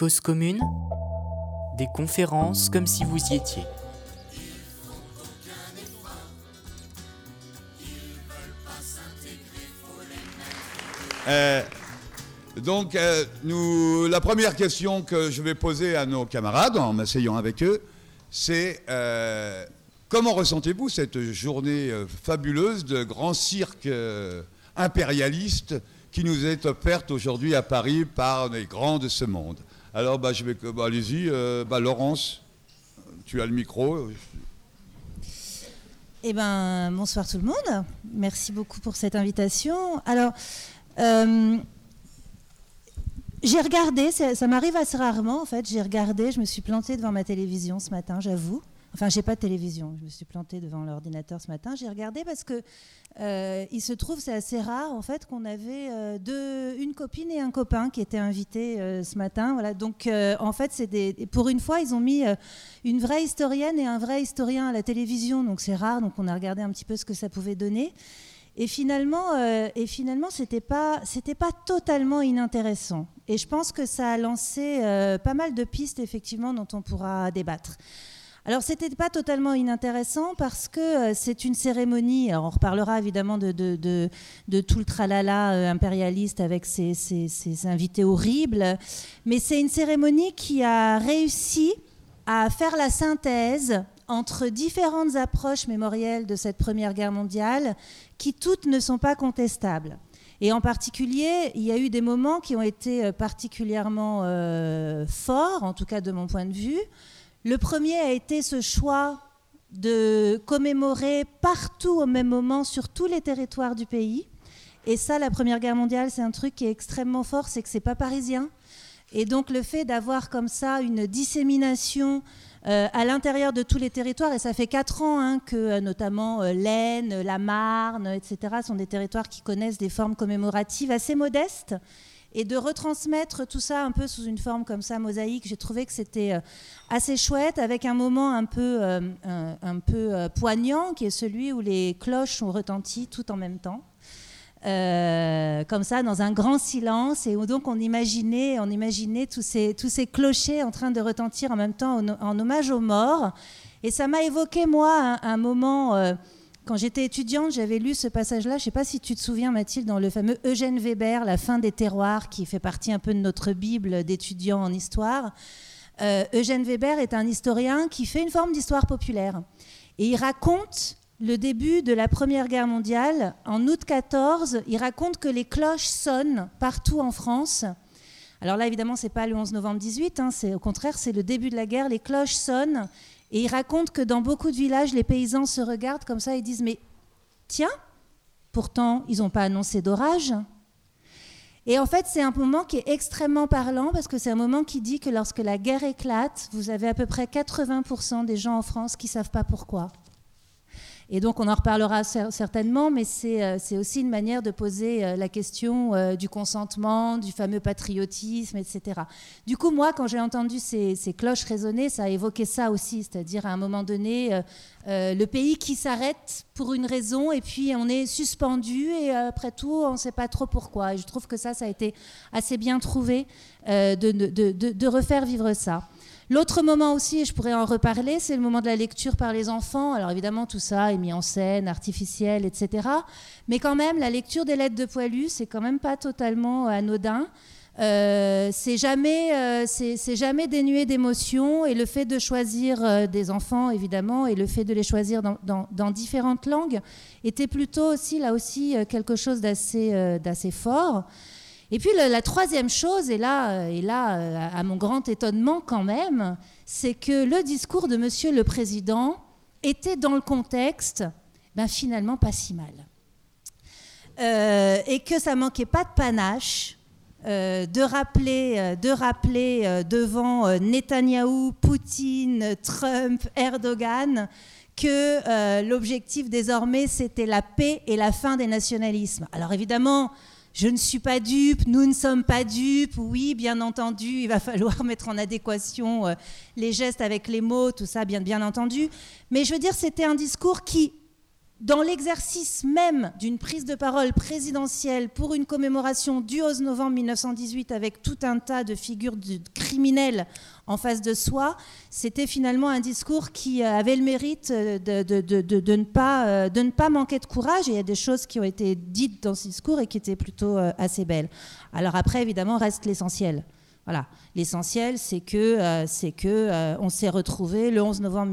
Cause commune, des conférences comme si vous y étiez. Euh, donc, euh, nous, la première question que je vais poser à nos camarades en m'asseyant avec eux, c'est euh, comment ressentez-vous cette journée fabuleuse de grand cirque impérialiste qui nous est offerte aujourd'hui à Paris par les grands de ce monde? Alors, bah, je vais, bah, allez-y, euh, bah, Laurence, tu as le micro. Eh ben, bonsoir tout le monde. Merci beaucoup pour cette invitation. Alors, euh, j'ai regardé, ça, ça m'arrive assez rarement en fait. J'ai regardé, je me suis plantée devant ma télévision ce matin, j'avoue. Enfin, j'ai pas de télévision. Je me suis plantée devant l'ordinateur ce matin. J'ai regardé parce que euh, il se trouve, c'est assez rare en fait, qu'on avait euh, deux, une copine et un copain qui étaient invités euh, ce matin. Voilà. Donc, en fait, c'est des, pour une fois, ils ont mis une vraie historienne et un vrai historien à la télévision. Donc, c'est rare. Donc, on a regardé un petit peu ce que ça pouvait donner. Et finalement, euh, et finalement, c'était pas, c'était pas totalement inintéressant. Et je pense que ça a lancé pas mal de pistes effectivement dont on pourra débattre. Alors, c'était pas totalement inintéressant parce que euh, c'est une cérémonie. On reparlera évidemment de, de, tout le tralala euh, impérialiste avec ses, invités horribles, mais c'est une cérémonie qui a réussi à faire la synthèse entre différentes approches mémorielles de cette Première Guerre mondiale qui toutes ne sont pas contestables. Et en particulier, il y a eu des moments qui ont été euh, particulièrement forts, en tout cas de mon point de vue. Le premier a été ce choix de commémorer partout au même moment sur tous les territoires du pays. Et ça, la Première Guerre mondiale, c'est un truc qui est extrêmement fort, c'est que c'est pas parisien. Et donc le fait d'avoir comme ça une dissémination euh, à l'intérieur de tous les territoires, et ça fait quatre ans hein, que euh, notamment euh, l'Aisne, la Marne, etc., sont des territoires qui connaissent des formes commémoratives assez modestes, et de retransmettre tout ça un peu sous une forme comme ça mosaïque, j'ai trouvé que c'était euh, assez chouette, avec un moment un peu, euh, un, peu euh, poignant, qui est celui où les cloches ont retenti tout en même temps. Comme ça, dans un grand silence, et où donc on imaginait, on imaginait tous ces, tous ces clochers en train de retentir en même temps en, hommage aux morts. Et ça m'a évoqué, moi, un, moment, quand j'étais étudiante, j'avais lu ce passage-là, je ne sais pas si tu te souviens, Mathilde, dans le fameux Eugène Weber, La fin des terroirs, qui fait partie un peu de notre Bible d'étudiants en histoire. Euh, Eugène Weber est un historien qui fait une forme d'histoire populaire. Et il raconte le début de la Première Guerre mondiale. En août 14, il raconte que les cloches sonnent partout en France. Alors là, évidemment, c'est pas le 11 novembre 18, hein, au contraire, c'est le début de la guerre. Les cloches sonnent et il raconte que dans beaucoup de villages, les paysans se regardent comme ça et disent mais tiens, pourtant ils n'ont pas annoncé d'orage. Et en fait, c'est un moment qui est extrêmement parlant parce que c'est un moment qui dit que lorsque la guerre éclate, vous avez à peu près 80% des gens en France qui savent pas pourquoi. Et donc, on en reparlera cer- certainement, mais c'est euh, c'est aussi une manière de poser euh, la question euh, du consentement, du fameux patriotisme, etc. Du coup, moi, quand j'ai entendu ces, cloches résonner, ça a évoqué ça aussi, c'est-à-dire à un moment donné, le pays qui s'arrête pour une raison, et puis on est suspendu, et après tout, on ne sait pas trop pourquoi. Et je trouve que ça, ça a été assez bien trouvé de refaire vivre ça. L'autre moment aussi, et je pourrais en reparler, c'est le moment de la lecture par les enfants. Alors évidemment, tout ça est mis en scène, artificiel, etc. Mais quand même, la lecture des lettres de Poilu, c'est quand même pas totalement anodin. Euh, c'est jamais, euh, c'est jamais dénué d'émotion et le fait de choisir euh, des enfants évidemment et le fait de les choisir dans, différentes langues était plutôt aussi là aussi quelque chose d'assez fort. Et puis la troisième chose, et là, euh, et là euh, à mon grand étonnement quand même, c'est que le discours de Monsieur le Président était dans le contexte, ben finalement pas si mal. Euh, et que ça manquait pas de panache. de rappeler, de rappeler devant Netanyahou, Poutine, Trump, Erdogan que l'objectif désormais c'était la paix et la fin des nationalismes. Alors évidemment, je ne suis pas dupe, nous ne sommes pas dupes. Oui, bien entendu, il va falloir mettre en adéquation euh, les gestes avec les mots, tout ça, bien, bien entendu. Mais je veux dire, c'était un discours qui dans l'exercice même d'une prise de parole présidentielle pour une commémoration du 11 novembre 1918 avec tout un tas de figures de criminels en face de soi, c'était finalement un discours qui euh, avait le mérite euh, de, ne pas, euh, de ne pas manquer de courage. Et il y a des choses qui ont été dites dans ce discours et qui étaient plutôt assez belles. Alors après, évidemment, reste l'essentiel. Voilà. L'essentiel, c'est que, euh, c'est que euh, on s'est retrouvé le 11 novembre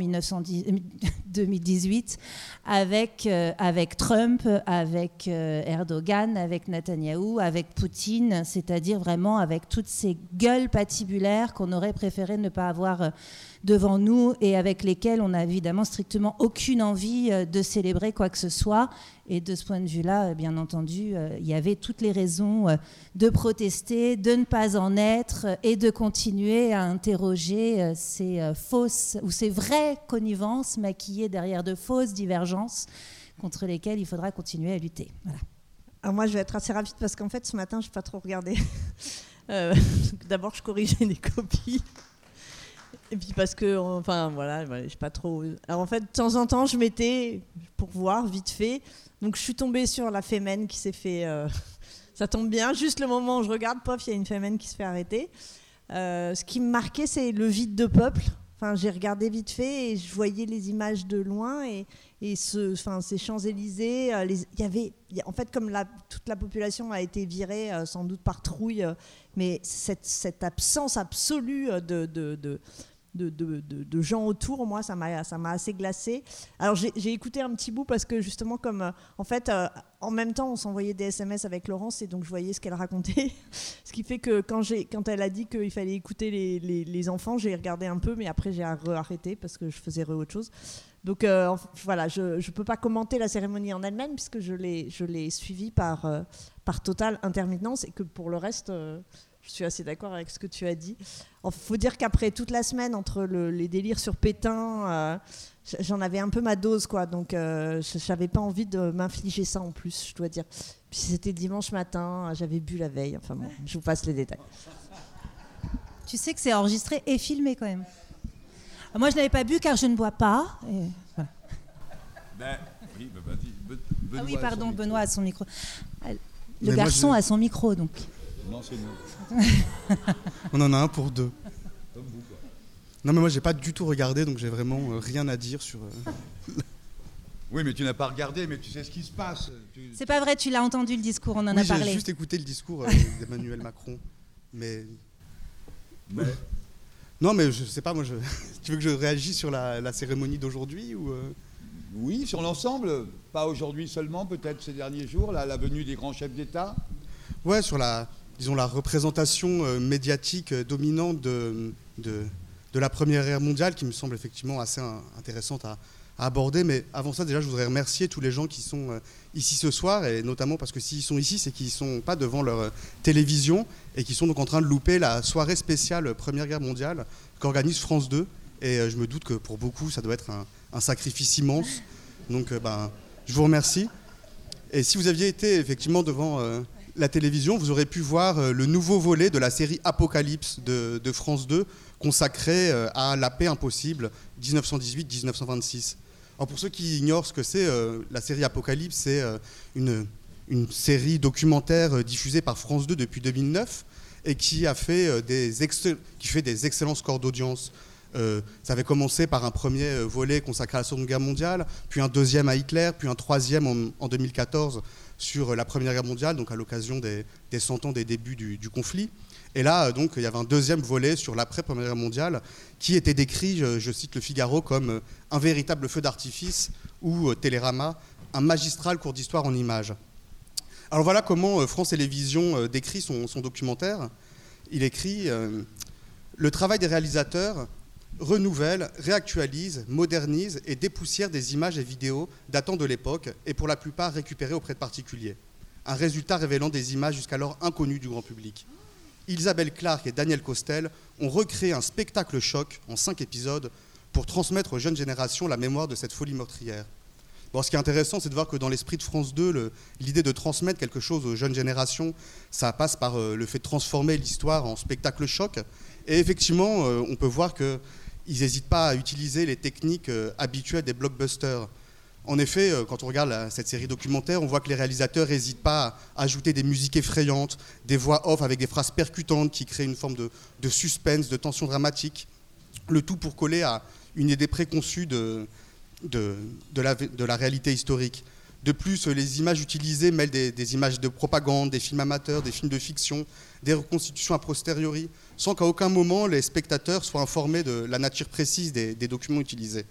2018 avec, euh, avec Trump, avec Erdogan, avec Netanyahou, avec Poutine, c'est-à-dire vraiment avec toutes ces gueules patibulaires qu'on aurait préféré ne pas avoir devant nous et avec lesquels on n'a évidemment strictement aucune envie de célébrer quoi que ce soit. Et de ce point de vue-là, bien entendu, il y avait toutes les raisons de protester, de ne pas en être et de continuer à interroger ces fausses ou ces vraies connivences maquillées derrière de fausses divergences contre lesquelles il faudra continuer à lutter. Alors moi, je vais être assez rapide parce qu'en fait, ce matin, je n'ai pas trop regardé. D'abord, je corrigeais des copies. Et puis parce que, enfin voilà, je sais pas trop. Alors en fait, de temps en temps, je mettais pour voir vite fait. Donc je suis tombée sur la fémène qui s'est fait. Euh, ça tombe bien, juste le moment où je regarde, pof, il y a une fémène qui se fait arrêter. Euh, ce qui me marquait, c'est le vide de peuple. Enfin, j'ai regardé vite fait et je voyais les images de loin et, enfin, ces Champs-Élysées. Euh, il y avait, en fait, comme toute la population a été virée, sans doute par trouille, mais cette, absence absolue de de, gens autour, moi, ça m'a, assez glacé. Alors, j'ai, écouté un petit bout parce que justement, comme euh, en fait, euh, en même temps, on s'envoyait des SMS avec Laurence et donc je voyais ce qu'elle racontait. ce qui fait que quand, quand elle a dit qu'il fallait écouter les, les, enfants, j'ai regardé un peu, mais après, j'ai arrêté parce que je faisais autre chose. Donc euh, voilà, je ne peux pas commenter la cérémonie en elle-même puisque je l'ai, je l'ai suivie par, par totale intermittence et que pour le reste, je suis assez d'accord avec ce que tu as dit. Il faut dire qu'après toute la semaine, entre les délires sur Pétain, euh, j'en avais un peu ma dose, quoi. Donc, euh, je n'avais pas envie de m'infliger ça en plus, je dois dire. Puis c'était dimanche matin, j'avais bu la veille. Enfin bon, je vous passe les détails. Tu sais que c'est enregistré et filmé quand même. Moi, je n'avais pas bu car je ne bois pas. Ben, oui, ben, ah oui, pardon, Benoît a son micro. Le garçon a son micro, donc. Non, c'est On en a un pour deux. Non, mais moi, j'ai pas du tout regardé, donc j'ai vraiment euh, rien à dire sur. Euh, oui, mais tu n'as pas regardé, mais tu sais ce qui se passe. C'est pas vrai, tu l'as entendu le discours, on en a parlé. J'ai juste écouté le discours euh, d'Emmanuel Macron, mais... Non, mais je sais pas, moi, je... tu veux que je réagisse sur la, cérémonie d'aujourd'hui ou Oui, sur l'ensemble, pas aujourd'hui seulement, peut-être ces derniers jours, la venue des grands chefs d'État. Ouais, sur la, disons, la représentation euh, médiatique euh, dominante de, la Première Guerre mondiale, qui me semble effectivement assez intéressante à, aborder. Mais avant ça, déjà, je voudrais remercier tous les gens qui sont euh, ici ce soir, et notamment parce que s'ils sont ici, c'est qu'ils ne sont pas devant leur télévision et qu'ils sont donc en train de louper la soirée spéciale Première Guerre mondiale qu'organise France 2. Et je me doute que pour beaucoup, ça doit être un, sacrifice immense. Donc, ben, je vous remercie. Et si vous aviez été effectivement devant la télévision, vous aurez pu voir euh, le nouveau volet de la série Apocalypse de, France 2, consacré euh, à la paix impossible 1918-1926. pour ceux qui ignorent ce que c'est, euh, la série Apocalypse, c'est une, série documentaire diffusée par France 2 depuis 2009 et qui, a fait, des qui fait des excellents scores d'audience. ça avait commencé par un premier volet consacré à la Seconde Guerre mondiale, puis un deuxième à Hitler, puis un troisième en, en 2014 sur la Première Guerre mondiale, donc à l'occasion des, des 100 ans des débuts du, conflit. Et là, donc, il y avait un deuxième volet sur l'après-Première Guerre mondiale qui était décrit, je, cite le Figaro, comme un véritable feu d'artifice ou euh, Télérama, un magistral cours d'histoire en images. Alors voilà comment euh, France Télévisions euh, décrit son documentaire. Il écrit Le travail des réalisateurs renouvelle, réactualise, modernise et dépoussière des images et vidéos datant de l'époque et pour la plupart récupérées auprès de particuliers. Un résultat révélant des images jusqu'alors inconnues du grand public. Isabelle Clark et Daniel Costel ont recréé un spectacle choc en cinq épisodes pour transmettre aux jeunes générations la mémoire de cette folie meurtrière. Bon, ce qui est intéressant, c'est de voir que dans l'esprit de France 2, l'idée de transmettre quelque chose aux jeunes générations, ça passe par euh, le fait de transformer l'histoire en spectacle choc. Et effectivement, euh, on peut voir que ils n'hésitent pas à utiliser les techniques euh, habituelles des blockbusters. En effet, euh, quand on regarde cette série documentaire, on voit que les réalisateurs n'hésitent pas à ajouter des musiques effrayantes, des voix off avec des phrases percutantes qui créent une forme de, suspense, de tension dramatique. Le tout pour coller à une idée préconçue de la réalité historique. De plus, les images utilisées mêlent des, images de propagande, des films amateurs, des films de fiction, des reconstitutions a posteriori, sans qu'à aucun moment les spectateurs soient informés de la nature précise des, documents utilisés.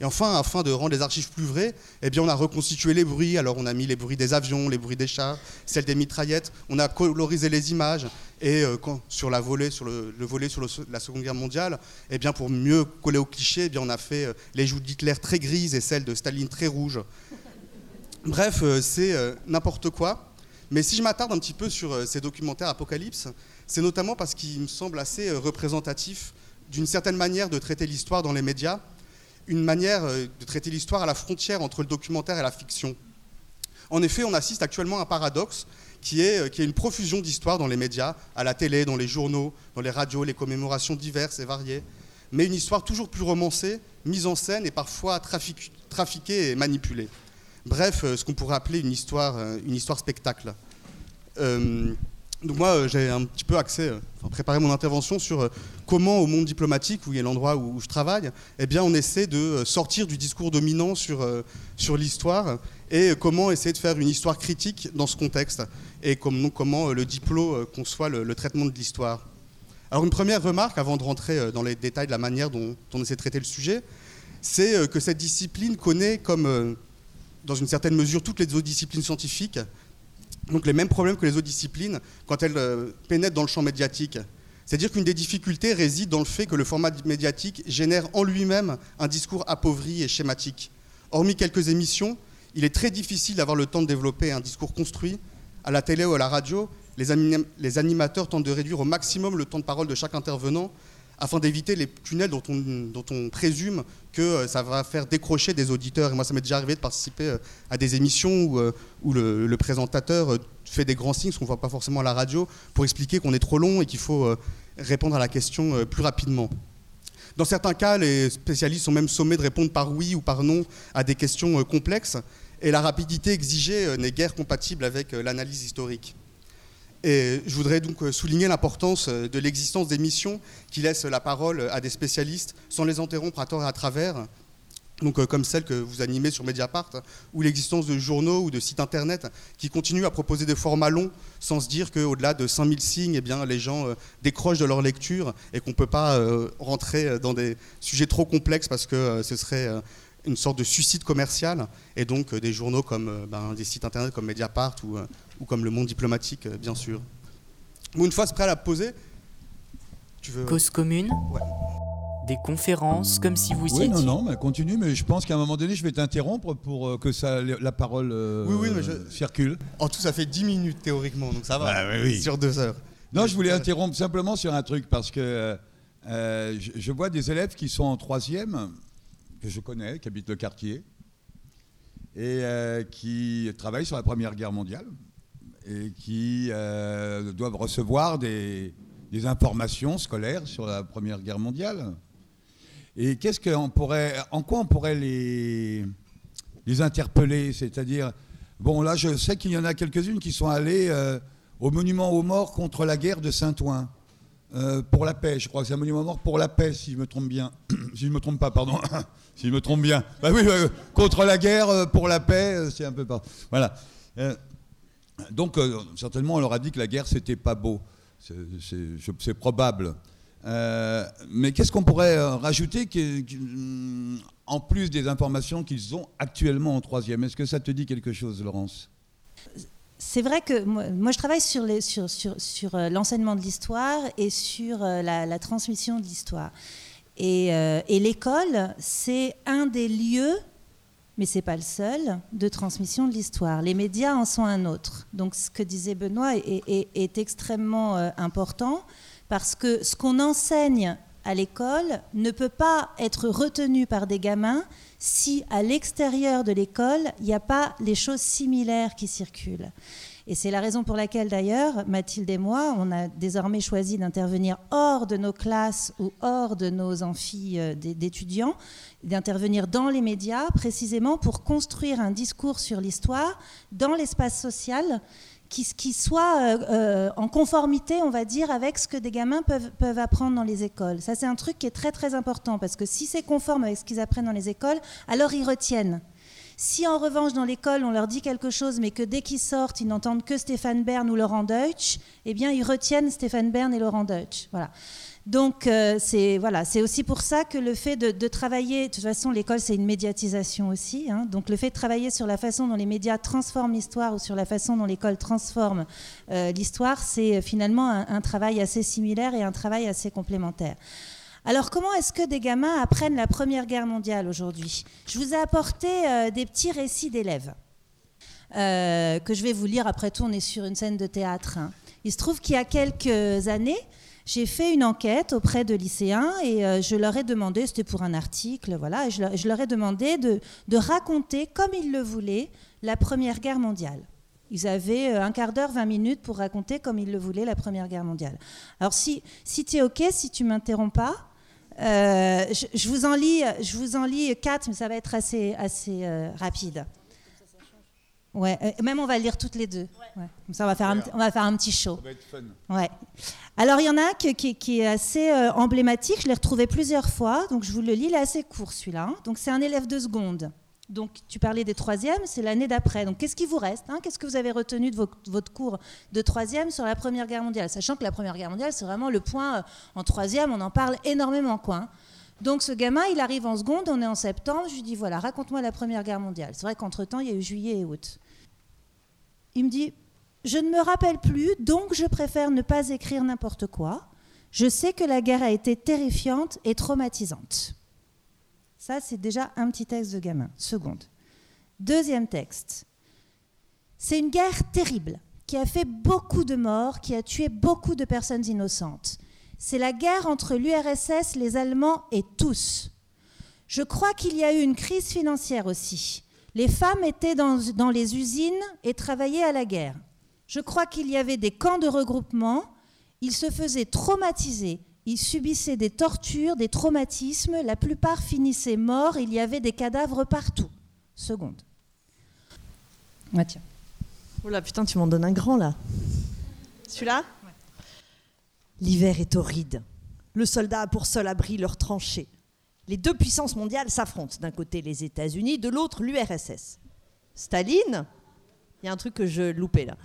Et enfin, afin de rendre les archives plus vraies, eh bien, on a reconstitué les bruits. Alors, on a mis les bruits des avions, les bruits des chars, celles des mitraillettes. On a colorisé les images. Et euh, sur, la volée, sur le, le volet sur la Seconde Guerre mondiale, eh bien, pour mieux coller au cliché, eh bien, on a fait euh, les joues d'Hitler très grises et celles de Staline très rouges. Bref, euh, c'est euh, n'importe quoi. Mais si je m'attarde un petit peu sur euh, ces documentaires Apocalypse, c'est notamment parce qu'il me semble assez euh, représentatif d'une certaine manière de traiter l'histoire dans les médias, une manière de traiter l'histoire à la frontière entre le documentaire et la fiction. En effet, on assiste actuellement à un paradoxe qui est, qui est une profusion d'histoires dans les médias, à la télé, dans les journaux, dans les radios, les commémorations diverses et variées, mais une histoire toujours plus romancée, mise en scène et parfois trafiquée et manipulée. Bref, euh, ce qu'on pourrait appeler une histoire, euh, une histoire spectacle. Euh, donc moi, j'ai un petit peu axé, préparé mon intervention sur comment au monde diplomatique, où il y a l'endroit où, je travaille, eh bien, on essaie de sortir du discours dominant sur, sur l'histoire et comment essayer de faire une histoire critique dans ce contexte et comme- comment le diplôme conçoit le, le traitement de l'histoire. Alors une première remarque, avant de rentrer dans les détails de la manière dont, dont on essaie de traiter le sujet, c'est que cette discipline connaît comme, dans une certaine mesure, toutes les autres disciplines scientifiques, donc les mêmes problèmes que les autres disciplines quand elles euh, pénètrent dans le champ médiatique. C'est-à-dire qu'une des difficultés réside dans le fait que le format médiatique génère en lui-même un discours appauvri et schématique. Hormis quelques émissions, il est très difficile d'avoir le temps de développer un discours construit. À la télé ou à la radio, les, anim- les animateurs tentent de réduire au maximum le temps de parole de chaque intervenant afin d'éviter les tunnels dont on, présume que euh, ça va faire décrocher des auditeurs. Et moi, ça m'est déjà arrivé de participer euh, à des émissions où, euh, le, présentateur fait des grands signes, qu'on ne voit pas forcément à la radio, pour expliquer qu'on est trop long et qu'il faut répondre à la question plus rapidement. Dans certains cas, les spécialistes sont même sommés de répondre par oui ou par non à des questions complexes, et la rapidité exigée n'est guère compatible avec l'analyse historique. Et je voudrais donc euh, souligner l'importance euh, de l'existence d'émissions qui laissent la parole à des spécialistes sans les interrompre à tort et à travers, euh, comme celle que vous animez sur Mediapart, ou l'existence de journaux ou de sites internet qui continuent à proposer des formats longs sans se dire qu'au-delà de 5000 signes, eh les gens décrochent de leur lecture et qu'on ne peut pas rentrer dans des sujets trop complexes parce que ce serait une sorte de suicide commercial. Et donc des journaux comme ben, des sites internet comme Mediapart ou, ou comme Le Monde diplomatique, euh, bien sûr. Bon, une fois ce prêt à la poser, tu veux... Cause commune Ouais. Des conférences comme si vous y Oui, étiez. non, non, mais continue, mais je pense qu'à un moment donné, je vais t'interrompre pour euh, que ça, la parole euh, Oui, oui, mais je- circule. En tout, ça fait 10 minutes théoriquement, donc ça va. Bah, oui, oui. Sur deux heures. Non, je voulais interrompre simplement sur un truc parce que euh, je, je vois des élèves qui sont en troisième, que je connais, qui habitent le quartier, et euh, qui travaillent sur la Première Guerre mondiale et qui euh, doivent recevoir des, informations scolaires sur la Première Guerre mondiale. Et qu'est-ce qu'on pourrait, en quoi on pourrait les, les interpeller? C'est-à-dire, bon, là, je sais qu'il y en a quelques-unes qui sont allées euh, au monument aux morts contre la guerre de Saint-Ouen. Euh, pour la paix, je crois que c'est un monument aux morts pour la paix, si je me trompe bien. si je me trompe pas, pardon. si je me trompe bien. Bah oui, contre la guerre, pour la paix, c'est un peu pas. Voilà. Donc, euh, certainement, on leur a dit que la guerre, c'était pas beau. C'est- probable. Euh, mais qu'est-ce qu'on pourrait euh, rajouter hum, en plus des informations qu'ils ont actuellement en troisième? Est-ce que ça te dit quelque chose, Laurence? C'est vrai que moi, je travaille sur, l'enseignement de l'histoire et sur la, transmission de l'histoire. Et l'école, c'est un des lieux, mais c'est pas le seul, de transmission de l'histoire. Les médias en sont un autre. Donc ce que disait Benoît est extrêmement euh, important parce que ce qu'on enseigne à l'école ne peut pas être retenu par des gamins si à l'extérieur de l'école, il n'y a pas les choses similaires qui circulent. Et c'est la raison pour laquelle d'ailleurs, Mathilde et moi, on a désormais choisi d'intervenir hors de nos classes ou hors de nos amphis euh, d'étudiants, d'intervenir dans les médias précisément pour construire un discours sur l'histoire dans l'espace social qui, soit euh, euh, en conformité, on va dire, avec ce que des gamins peuvent, peuvent apprendre dans les écoles. Ça, c'est un truc qui est très très important parce que si c'est conforme avec ce qu'ils apprennent dans les écoles, alors ils retiennent. Si en revanche dans l'école on leur dit quelque chose, mais que dès qu'ils sortent ils n'entendent que Stéphane Bern ou Laurent Deutsch, eh bien ils retiennent Stéphane Bern et Laurent Deutsch. Voilà. Donc euh, c'est voilà, aussi pour ça que le fait de, travailler, de toute façon l'école c'est une médiatisation aussi, hein. donc le fait de travailler sur la façon dont les médias transforment l'histoire ou sur la façon dont l'école transforme euh, l'histoire, c'est finalement un, travail assez similaire et un travail assez complémentaire. Alors comment est-ce que des gamins apprennent la Première Guerre mondiale aujourd'hui? Je vous ai apporté euh, des petits récits d'élèves. que je vais vous lire. Après tout, on est sur une scène de théâtre. Hein. Il se trouve qu'il y a quelques années, j'ai fait une enquête auprès de lycéens et euh, je leur ai demandé, c'était pour un article, voilà, je leur, ai demandé de, raconter, comme ils le voulaient, la Première Guerre mondiale. Ils avaient euh, un quart d'heure, 20 minutes pour raconter, comme ils le voulaient, la Première Guerre mondiale. Alors, si, si tu es OK, si tu m'interromps pas, euh, je, vous en lis, je vous en lis quatre, mais ça va être assez, assez rapide. Ouais, même on va le lire toutes les deux. Comme ça, on va, faire un, on va faire un petit show. Ça va être fun. Ouais. Alors, il y en a un qui, est assez euh, emblématique. Je l'ai retrouvé plusieurs fois. Donc, je vous le lis. Il est assez court, celui-là. Donc, c'est un élève de seconde. Donc, tu parlais des troisièmes, c'est l'année d'après. Donc, qu'est-ce qui vous reste hein? Qu'est-ce que vous avez retenu de votre, cours de troisième sur la Première Guerre mondiale? Sachant que la Première Guerre mondiale, c'est vraiment le point euh, en troisième, on en parle énormément. Quoi, hein. Donc, ce gamin, il arrive en seconde, on est en septembre. Je lui dis voilà, raconte-moi la Première Guerre mondiale. C'est vrai qu'entre-temps, il y a eu juillet et août. Il me dit je ne me rappelle plus, donc je préfère ne pas écrire n'importe quoi. Je sais que la guerre a été terrifiante et traumatisante. Ça, c'est déjà un petit texte de gamin. Seconde. Deuxième texte. C'est une guerre terrible qui a fait beaucoup de morts, qui a tué beaucoup de personnes innocentes. C'est la guerre entre l'URSS, les Allemands et tous. Je crois qu'il y a eu une crise financière aussi. Les femmes étaient dans, dans les usines et travaillaient à la guerre. Je crois qu'il y avait des camps de regroupement. Ils se faisaient traumatiser. Ils subissaient des tortures, des traumatismes. La plupart finissaient morts. Il y avait des cadavres partout. Seconde. Ah, tiens. Oh là, putain, tu m'en donnes un grand là. Celui-là L'hiver est horride. Le soldat a pour seul abri leur tranchée. Les deux puissances mondiales s'affrontent. D'un côté les États-Unis, de l'autre l'URSS. Staline, il y a un truc que je loupais là.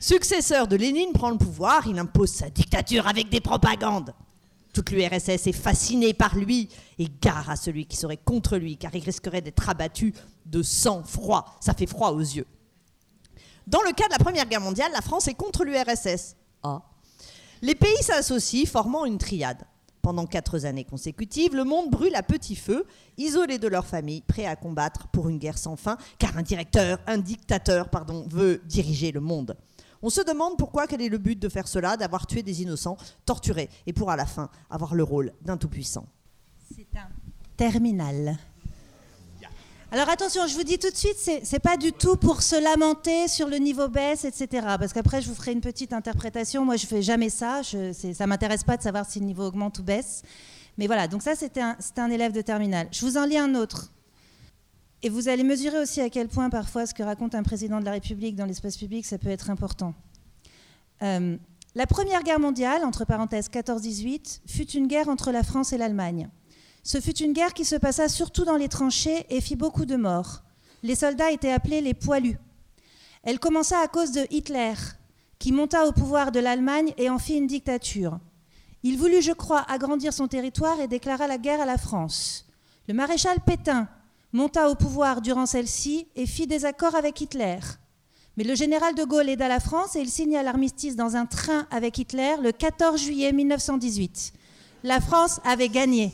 Successeur de Lénine prend le pouvoir, il impose sa dictature avec des propagandes. Toute l'URSS est fascinée par lui et gare à celui qui serait contre lui, car il risquerait d'être abattu de sang-froid. Ça fait froid aux yeux. Dans le cas de la Première Guerre mondiale, la France est contre l'URSS. Ah. Les pays s'associent, formant une triade. Pendant quatre années consécutives, le monde brûle à petit feu, isolé de leur famille, prêt à combattre pour une guerre sans fin, car un directeur, un dictateur, pardon, veut diriger le monde. On se demande pourquoi, quel est le but de faire cela, d'avoir tué des innocents, torturés, et pour à la fin avoir le rôle d'un tout-puissant. C'est un terminal. Alors attention, je vous dis tout de suite, c'est n'est pas du tout pour se lamenter sur le niveau baisse, etc. Parce qu'après, je vous ferai une petite interprétation. Moi, je fais jamais ça. Je, ça m'intéresse pas de savoir si le niveau augmente ou baisse. Mais voilà, donc ça, c'était un, un élève de terminale. Je vous en lis un autre. Et vous allez mesurer aussi à quel point parfois ce que raconte un président de la République dans l'espace public, ça peut être important. Euh, la Première Guerre mondiale, entre parenthèses 14-18, fut une guerre entre la France et l'Allemagne. Ce fut une guerre qui se passa surtout dans les tranchées et fit beaucoup de morts. Les soldats étaient appelés les poilus. Elle commença à cause de Hitler, qui monta au pouvoir de l'Allemagne et en fit une dictature. Il voulut, je crois, agrandir son territoire et déclara la guerre à la France. Le maréchal Pétain monta au pouvoir durant celle-ci et fit des accords avec Hitler. Mais le général de Gaulle aida la France et il signa l'armistice dans un train avec Hitler le 14 juillet 1918. La France avait gagné.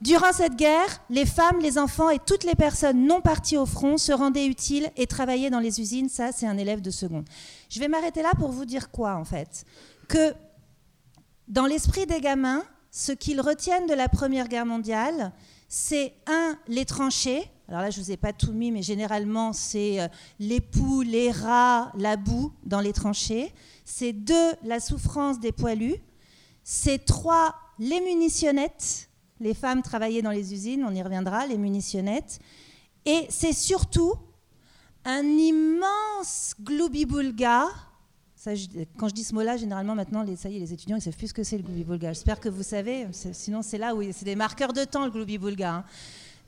Durant cette guerre, les femmes, les enfants et toutes les personnes non parties au front se rendaient utiles et travaillaient dans les usines. Ça, c'est un élève de seconde. Je vais m'arrêter là pour vous dire quoi, en fait Que dans l'esprit des gamins, ce qu'ils retiennent de la Première Guerre mondiale, c'est un, les tranchées. Alors là, je vous ai pas tout mis, mais généralement, c'est euh, les poux, les rats, la boue dans les tranchées. C'est deux, la souffrance des poilus. C'est trois, les munitionnettes. Les femmes travaillaient dans les usines, on y reviendra, les munitionnettes. Et c'est surtout un immense gloubi-boulga. Ça, je- quand je dis ce mot-là, généralement maintenant, les, ça y est, les étudiants, ils savent plus ce que c'est le gloubi-boulga. J'espère que vous savez. Sinon, c'est là où c'est des marqueurs de temps, le gloubi-boulga. hein.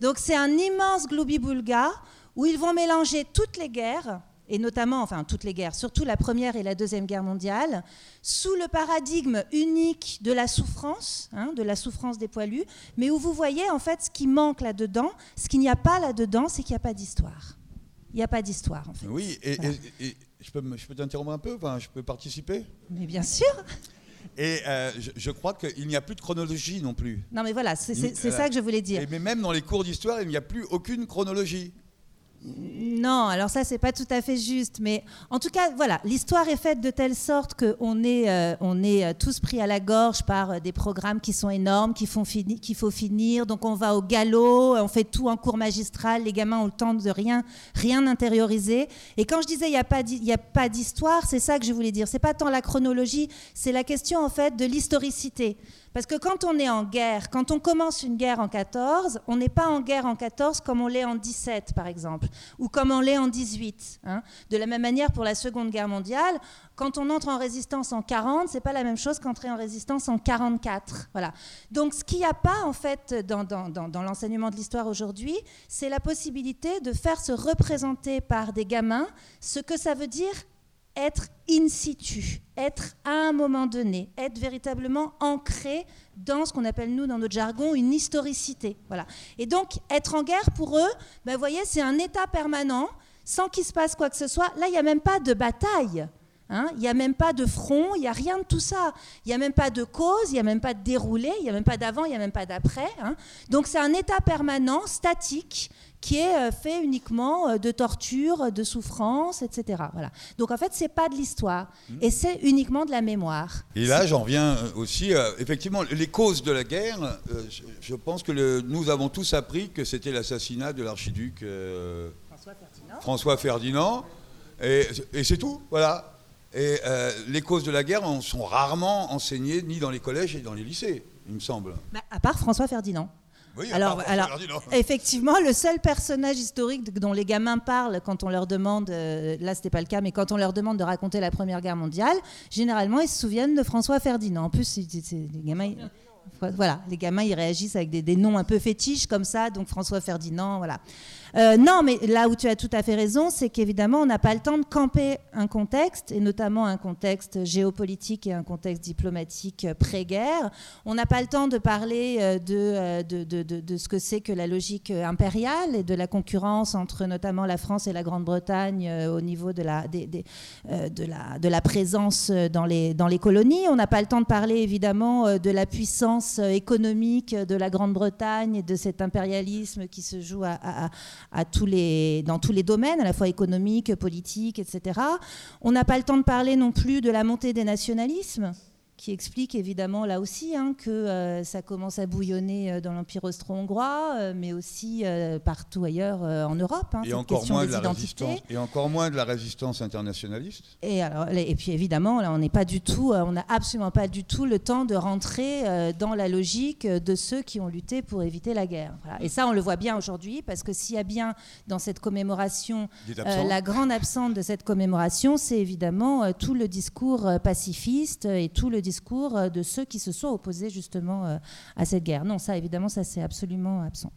Donc, c'est un immense gloubi-boulga où ils vont mélanger toutes les guerres, et notamment, enfin, toutes les guerres, surtout la Première et la Deuxième Guerre mondiale, sous le paradigme unique de la souffrance, hein, de la souffrance des poilus, mais où vous voyez, en fait, ce qui manque là-dedans, ce qu'il n'y a pas là-dedans, c'est qu'il n'y a pas d'histoire. Il n'y a pas d'histoire, en fait. Oui, et, Voilà. et- et je peux, je peux t'interrompre un peu enfin, Je peux participer Mais bien sûr. Et euh, je, je crois qu'il n'y a plus de chronologie non plus. Non, mais voilà, c'est ça que je voulais dire. Et, mais même dans les cours d'histoire, il n'y a plus aucune chronologie. Non, alors ça, c'est pas tout à fait juste. Mais en tout cas, voilà, l'histoire est faite de telle sorte qu'on est, euh, on est euh, tous pris à la gorge par euh, des programmes qui sont énormes, qu'il faut, fini- qu'il faut finir. Donc on va au galop, on fait tout en cours magistral. Les gamins ont le temps de rien, rien intérioriser. Et quand je disais il n'y a pas a pas d'histoire, c'est ça que je voulais dire. C'est pas tant la chronologie, c'est la question en fait de l'historicité. Parce que quand on est en guerre, quand on commence une guerre en 14, on n'est pas en guerre en 14 comme on l'est en 17, par exemple, ou comme on l'est en 18. hein. De la même manière pour la Seconde Guerre mondiale, quand on entre en résistance en 40, c'est pas la même chose qu'entrer en résistance en 44. Voilà. Donc ce qu'il n'y a pas en fait dans, dans- l'enseignement de l'histoire aujourd'hui, c'est la possibilité de faire se représenter par des gamins ce que ça veut dire être in situ, être à un moment donné, être véritablement ancré dans ce qu'on appelle nous dans notre jargon une historicité. Voilà. Et donc être en guerre pour eux, ben, vous voyez, c'est un état permanent, sans qu'il se passe quoi que ce soit. Là, il n'y a même pas de bataille. hein. Il n'y a même pas de front, il n'y a rien de tout ça. Il n'y a même pas de cause, il n'y a même pas de déroulé, il n'y a même pas d'avant, il n'y a même pas d'après. hein. Donc c'est un état permanent, statique, qui est euh, fait uniquement euh, de torture, de souffrance, etc. Voilà. Donc en fait, c'est pas de l'histoire, et c'est uniquement de la mémoire. Et là, j'en reviens euh, aussi, euh, effectivement, les causes de la guerre, euh, je, je pense que le- nous avons tous appris que c'était l'assassinat de l'archiduc euh, François Ferdinand, et, et c'est tout, voilà. Et euh, les causes de la guerre sont rarement enseignées ni dans les collèges et dans les lycées, il me semble. Bah, à part François Ferdinand. Oui, Alors, effectivement, le seul personnage historique dont les gamins parlent quand on leur demande, euh, là c'était pas le cas, mais quand on leur demande de raconter la Première Guerre mondiale, généralement ils se souviennent de François Ferdinand. En plus, les gamins, ils- voilà, les gamins ils réagissent avec des, des noms un peu fétiches comme ça, donc François Ferdinand, voilà. Euh, non, mais là où tu as tout à fait raison, c'est qu'évidemment, on n'a pas le temps de camper un contexte, et notamment un contexte géopolitique et un contexte diplomatique euh, pré-guerre. On n'a pas le temps de parler euh, de, de, de- ce que c'est que la logique impériale et de la concurrence entre notamment la France et la Grande-Bretagne au niveau de la, de la, de la présence dans les, dans les colonies. On n'a pas le temps de parler évidemment de la puissance économique de la Grande-Bretagne et de cet impérialisme qui se joue à, à- à tous les, dans tous les domaines, à la fois économique, politique, etc. On n'a pas le temps de parler non plus de la montée des nationalismes qui explique évidemment là aussi hein, que euh, ça commence à bouillonner euh, dans l'Empire austro-hongrois, euh, mais aussi euh, partout ailleurs en Europe. hein, Et encore, moins de la résistance, et encore moins de la résistance internationaliste. Et, alors, et puis évidemment, là, on n'est pas du tout, on n'a absolument pas du tout le temps de rentrer dans la logique de ceux qui ont lutté pour éviter la guerre. Voilà. Et ça, on le voit bien aujourd'hui, parce que s'il y a bien dans cette commémoration la grande absente de cette commémoration, c'est évidemment tout le discours pacifiste et tout le discours euh, de ceux qui se sont opposés justement euh, à cette guerre. Non, ça évidemment, ça c'est absolument absent.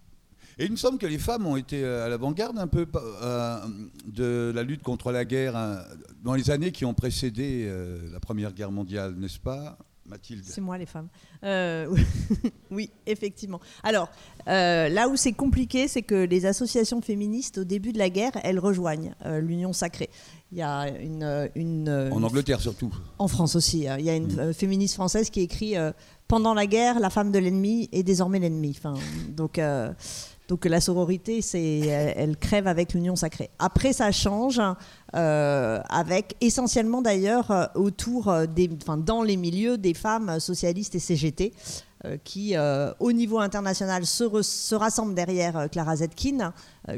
Et il me semble que les femmes ont été euh, à l'avant-garde un peu euh, de la lutte contre la guerre hein, dans les années qui ont précédé euh, la Première Guerre mondiale, n'est-ce pas, Mathilde? C'est moi les femmes. Euh, oui, effectivement. Alors, euh, là où c'est compliqué, c'est que les associations féministes, au début de la guerre, elles rejoignent euh, l'Union sacrée. Il y a une... une En Angleterre surtout. en France aussi. hein. Il y a une Mm. euh, féministe française qui écrit euh, Pendant la guerre, la femme de l'ennemi est désormais l'ennemi. Enfin, donc, euh, donc la sororité, c'est, elle, elle crève avec l'union sacrée. Après, ça change, euh, avec essentiellement d'ailleurs euh, autour euh, des, enfin, dans les milieux des femmes socialistes et CGT. qui, au niveau international, se, re- se rassemble derrière Clara Zetkin,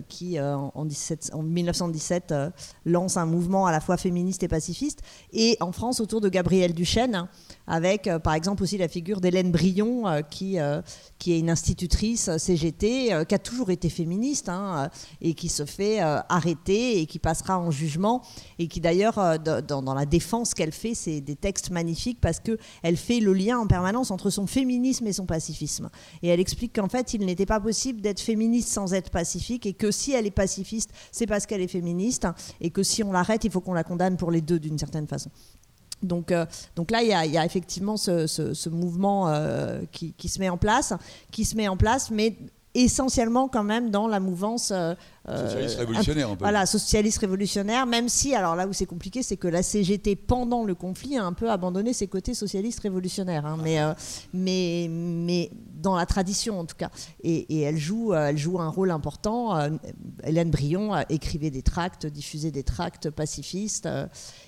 qui, en, 17 en 1917, euh, lance un mouvement à la fois féministe et pacifiste, et en France, autour de Gabrielle Duchesne, avec, par exemple, aussi la figure d'Hélène Brion, qui, qui est une institutrice CGT, qui a toujours été féministe, hein, et qui se fait arrêter, et qui passera en jugement, et qui d'ailleurs, euh, dans, la défense qu'elle fait, c'est des textes magnifiques, parce qu'elle fait le lien en permanence entre son féminisme et son pacifisme. Et elle explique qu'en fait, il n'était pas possible d'être féministe sans être pacifique, et que si elle est pacifiste, c'est parce qu'elle est féministe, et que si on l'arrête, il faut qu'on la condamne pour les deux d'une certaine façon. Donc, euh, donc là, il y, a- effectivement ce, mouvement euh, qui se met en place, qui se met en place, mais essentiellement quand même dans la mouvance euh, euh, Socialiste révolutionnaire, on peut voilà, socialiste révolutionnaire, même si, alors là où c'est compliqué, c'est que la CGT, pendant le conflit, a un peu abandonné ses côtés socialistes révolutionnaires. hein, mais, euh, mais, mais dans la tradition, en tout cas. Et, et elle, joue, elle joue un rôle important. Hélène Brion écrivait des tracts, diffusait des tracts pacifistes,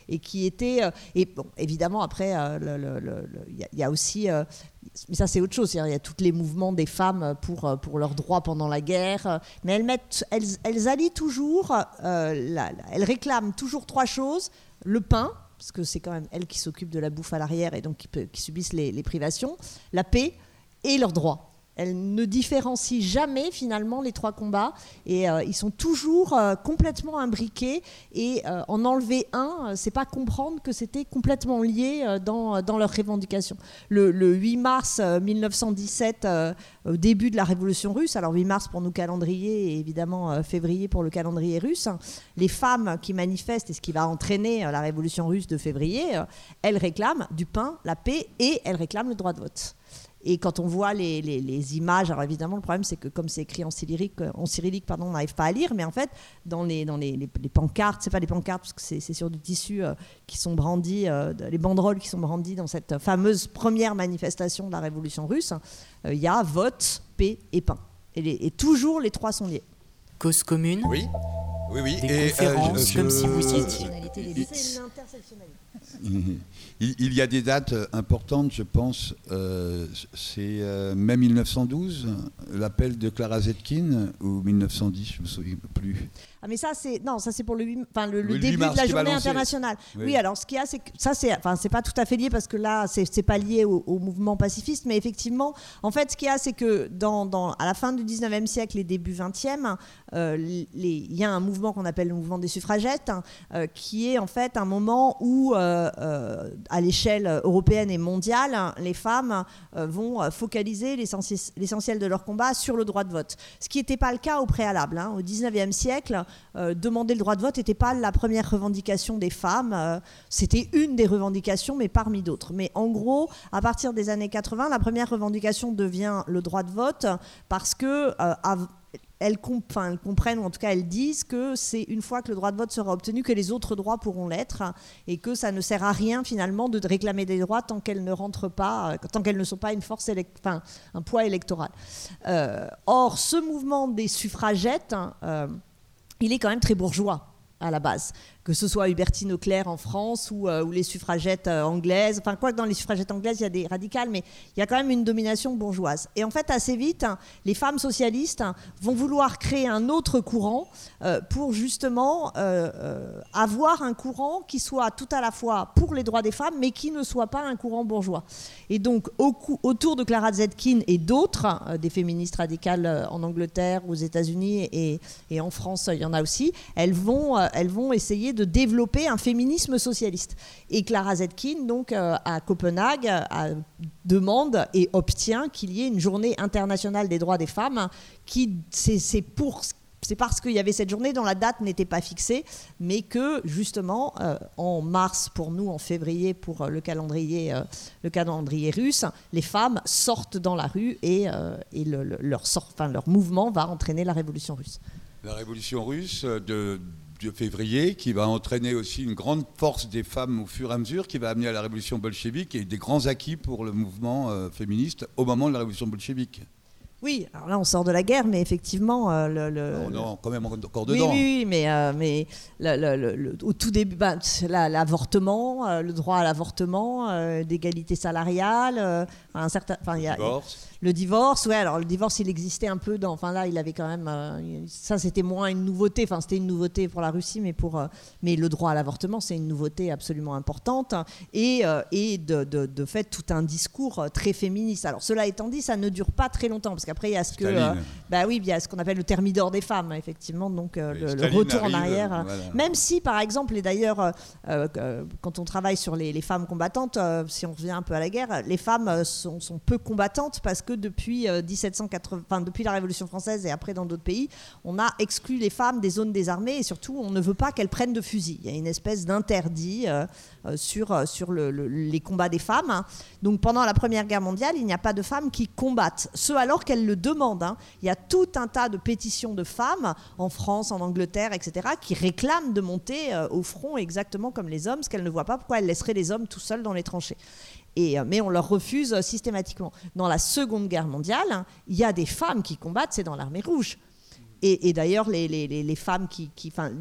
et qui étaient... euh, et bon, évidemment, après, y, il y a aussi... mais ça, c'est autre chose. Il y a tous les mouvements des femmes pour, euh, pour leurs droits pendant la guerre. Mais elles, mettent, elles, elles allient toujours, euh, elles réclament toujours trois choses. Le pain, parce que c'est quand même elles qui s'occupent de la bouffe à l'arrière et donc qui, subissent les privations. La paix et leurs droits. Elles ne différencient jamais finalement les trois combats et euh, ils sont toujours euh, complètement imbriqués et euh, en enlever un, c'est pas comprendre que c'était complètement lié dans, dans leurs revendications. Le, le 8 mars euh, 1917, euh, au début de la révolution russe, alors 8 mars pour nos calendriers et évidemment février pour le calendrier russe, les femmes qui manifestent et ce qui va entraîner la révolution russe de février, elles réclament du pain, la paix et elles réclament le droit de vote. Et quand on voit les, les- les images, alors évidemment le problème c'est que comme c'est écrit en cyrillique, en cyrillique pardon, on n'arrive pas à lire, mais en fait dans les, dans les, les- les pancartes, c'est pas des pancartes parce que c'est c'est sur du tissu euh, qui sont brandis, euh, les banderoles qui sont brandies dans cette fameuse première manifestation de la révolution russe, euh, il y a vote, paix et pain. Et, les- et toujours les trois sont liés. Cause commune, Oui, oui, oui. des Et, euh, conférences je- comme si vous y euh, étiez. C'est l'intersectionnalité. Il, y a des dates importantes, je pense. euh, c'est euh, mai 1912, l'appel de Clara Zetkin, ou 1910, je ne me souviens plus. Ah mais ça c'est non ça c'est pour le, huit- enfin, le, le Le 8 début mars de la journée internationale. Oui. Oui. alors ce qu'il y a c'est que ça c'est enfin c'est pas tout à fait lié parce que là c'est pas lié au, au mouvement pacifiste mais effectivement en fait ce qu'il y a c'est que dans, dans à la fin du 19e siècle et début 20e euh, il y a un mouvement qu'on appelle le mouvement des suffragettes hein, euh, qui est en fait un moment où euh, euh, à l'échelle européenne et mondiale hein, les femmes vont focaliser l'essentie- l'essentiel de leur combat sur le droit de vote ce qui n'était pas le cas au préalable hein. au 19e siècle euh, demander le droit de vote n'était pas la première revendication des femmes. euh, C'était une des revendications, mais parmi d'autres. Mais en gros, à partir des années 80, la première revendication devient le droit de vote parce que euh, elles, comprennent, ou en tout cas elles disent que c'est une fois que le droit de vote sera obtenu que les autres droits pourront l'être et que ça ne sert à rien finalement de réclamer des droits tant qu'elles ne rentrent pas, tant qu'elles ne sont pas une force enfin, un poids électoral. Or, ce mouvement des suffragettes, hein, il est quand même très bourgeois à la base, que ce soit Hubertine Auclair en France ou, euh, les suffragettes euh, anglaises. Enfin, quoi que dans les suffragettes anglaises, il y a des radicales, mais il y a quand même une domination bourgeoise. Et en fait, assez vite, hein, les femmes socialistes hein, vont vouloir créer un autre courant euh, pour justement avoir un courant qui soit tout à la fois pour les droits des femmes, mais qui ne soit pas un courant bourgeois. Et donc, autour de Clara Zetkin et d'autres, euh, des féministes radicales en Angleterre, aux États-Unis et, en France, il y en a aussi, elles vont, elles vont essayer de développer un féminisme socialiste. Et Clara Zetkin, donc, euh, à Copenhague, euh, demande et obtient qu'il y ait une journée internationale des droits des femmes, qui, c'est pour c'est parce qu'il y avait cette journée dont la date n'était pas fixée, mais que justement euh, en mars pour nous, en février pour le calendrier, le calendrier russe, les femmes sortent dans la rue et, et le- le- leur, sort- enfin, leur mouvement va entraîner la révolution russe. La révolution russe de, de février, qui va entraîner aussi une grande force des femmes au fur et à mesure, qui va amener à la révolution bolchevique et des grands acquis pour le mouvement euh, féministe au moment de la révolution bolchevique. Oui, alors là on sort de la guerre, mais effectivement, euh, le, le- Non, non, quand même encore dedans. oui, oui, mais, euh, mais le- au tout début, bah, la- l'avortement, euh, le droit à l'avortement, d'égalité salariale, un certain, enfin, il y a, Divorce. Le divorce, ouais, alors le divorce, il existait un peu dans. Enfin là, il avait quand même. euh, ça, c'était moins une nouveauté. Enfin, c'était une nouveauté pour la Russie, mais, pour, euh, mais le droit à l'avortement, c'est une nouveauté absolument importante. Et, euh, et de, de- de fait, tout un discours très féministe. Alors, cela étant dit, ça ne dure pas très longtemps, parce qu'après, il y a ce que. Bah oui, il y a ce qu'on appelle le thermidor des femmes, effectivement, donc le, retour en arrière. voilà. Même si, par exemple, et d'ailleurs, quand on travaille sur les, les femmes combattantes, si on revient un peu à la guerre, les femmes sont, sont peu combattantes parce que depuis, euh, 1780, enfin, depuis la Révolution française et après dans d'autres pays, on a exclu les femmes des zones des armées et surtout, on ne veut pas qu'elles prennent de fusil. Il y a une espèce d'interdit euh, euh, sur, euh, sur le- le- les combats des femmes. hein. Donc pendant la Première Guerre mondiale, il n'y a pas de femmes qui combattent, ce alors qu'elles le demandent. hein. Il y a tout un tas de pétitions de femmes en France, en Angleterre, etc., qui réclament de monter euh, au front exactement comme les hommes, parce qu'elles ne voient pas pourquoi elles laisseraient les hommes tout seuls dans les tranchées. Et, euh, mais on leur refuse euh, systématiquement. Dans la Seconde Guerre mondiale, hein, il y a des femmes qui combattent, c'est dans l'armée rouge. Et, et d'ailleurs, les, les- les- les femmes qui.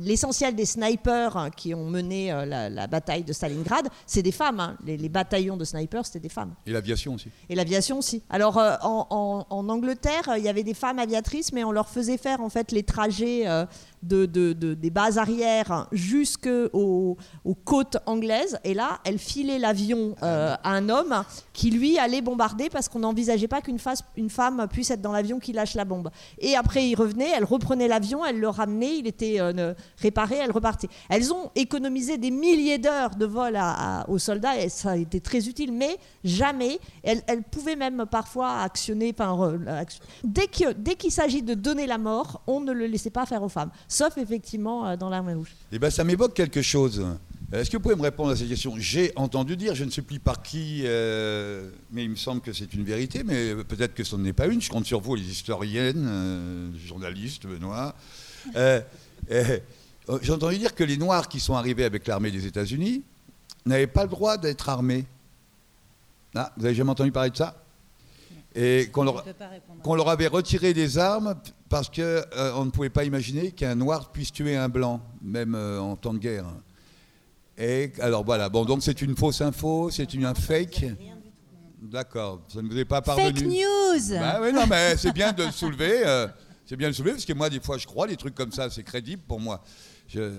L'essentiel des snipers hein, qui ont mené euh, la, la bataille de Stalingrad, c'est des femmes. hein. Les, les bataillons de snipers, c'était des femmes. Et l'aviation aussi. Et l'aviation aussi. Alors euh, en, en- en Angleterre, il y avait des femmes aviatrices, mais on leur faisait faire en fait les trajets euh, de, de- de- des bases arrière jusqu'aux aux côtes anglaises. Et là, elles filaient l'avion euh, à un homme qui lui allait bombarder parce qu'on n'envisageait pas qu'une femme puisse être dans l'avion qui lâche la bombe. Et après, il revenait, elle reprenait l'avion, elle le ramenait, il était euh, réparé, elle repartait.Elles ont économisé des milliers d'heures de vol aux soldats et ça a été très utile, mais jamais, elles, elles pouvaient même parfois actionner, dès qu'il s'agit de donner la mort, on ne le laissait pas faire aux femmes, sauf effectivement euh, dans l'armée rouge. Eh ben, ça m'évoque quelque chose. Est-ce que vous pouvez me répondre à cette question? J'ai entendu dire, je ne sais plus par qui, euh, mais il me semble que c'est une vérité, mais peut-être que ce n'est pas une. Je compte sur vous, les historiennes, euh, journalistes, Benoît. Euh, euh, J'ai entendu dire que les Noirs qui sont arrivés avec l'armée des États-Unis n'avaient pas le droit d'être armés. Ah, vous avez jamais entendu parler de ça? Et qu'on leur, avait retiré des armes parce qu'on on ne pouvait pas imaginer qu'un noir puisse tuer un blanc, même euh, en temps de guerre. Et alors voilà, bon, donc c'est une fausse info, c'est une, un fake. D'accord, ça ne vous est pas parvenu. Fake news Bah oui, non, mais c'est bien de le soulever. euh, c'est bien de le soulever parce que moi, des fois, je crois, des trucs comme ça, c'est crédible pour moi. Je-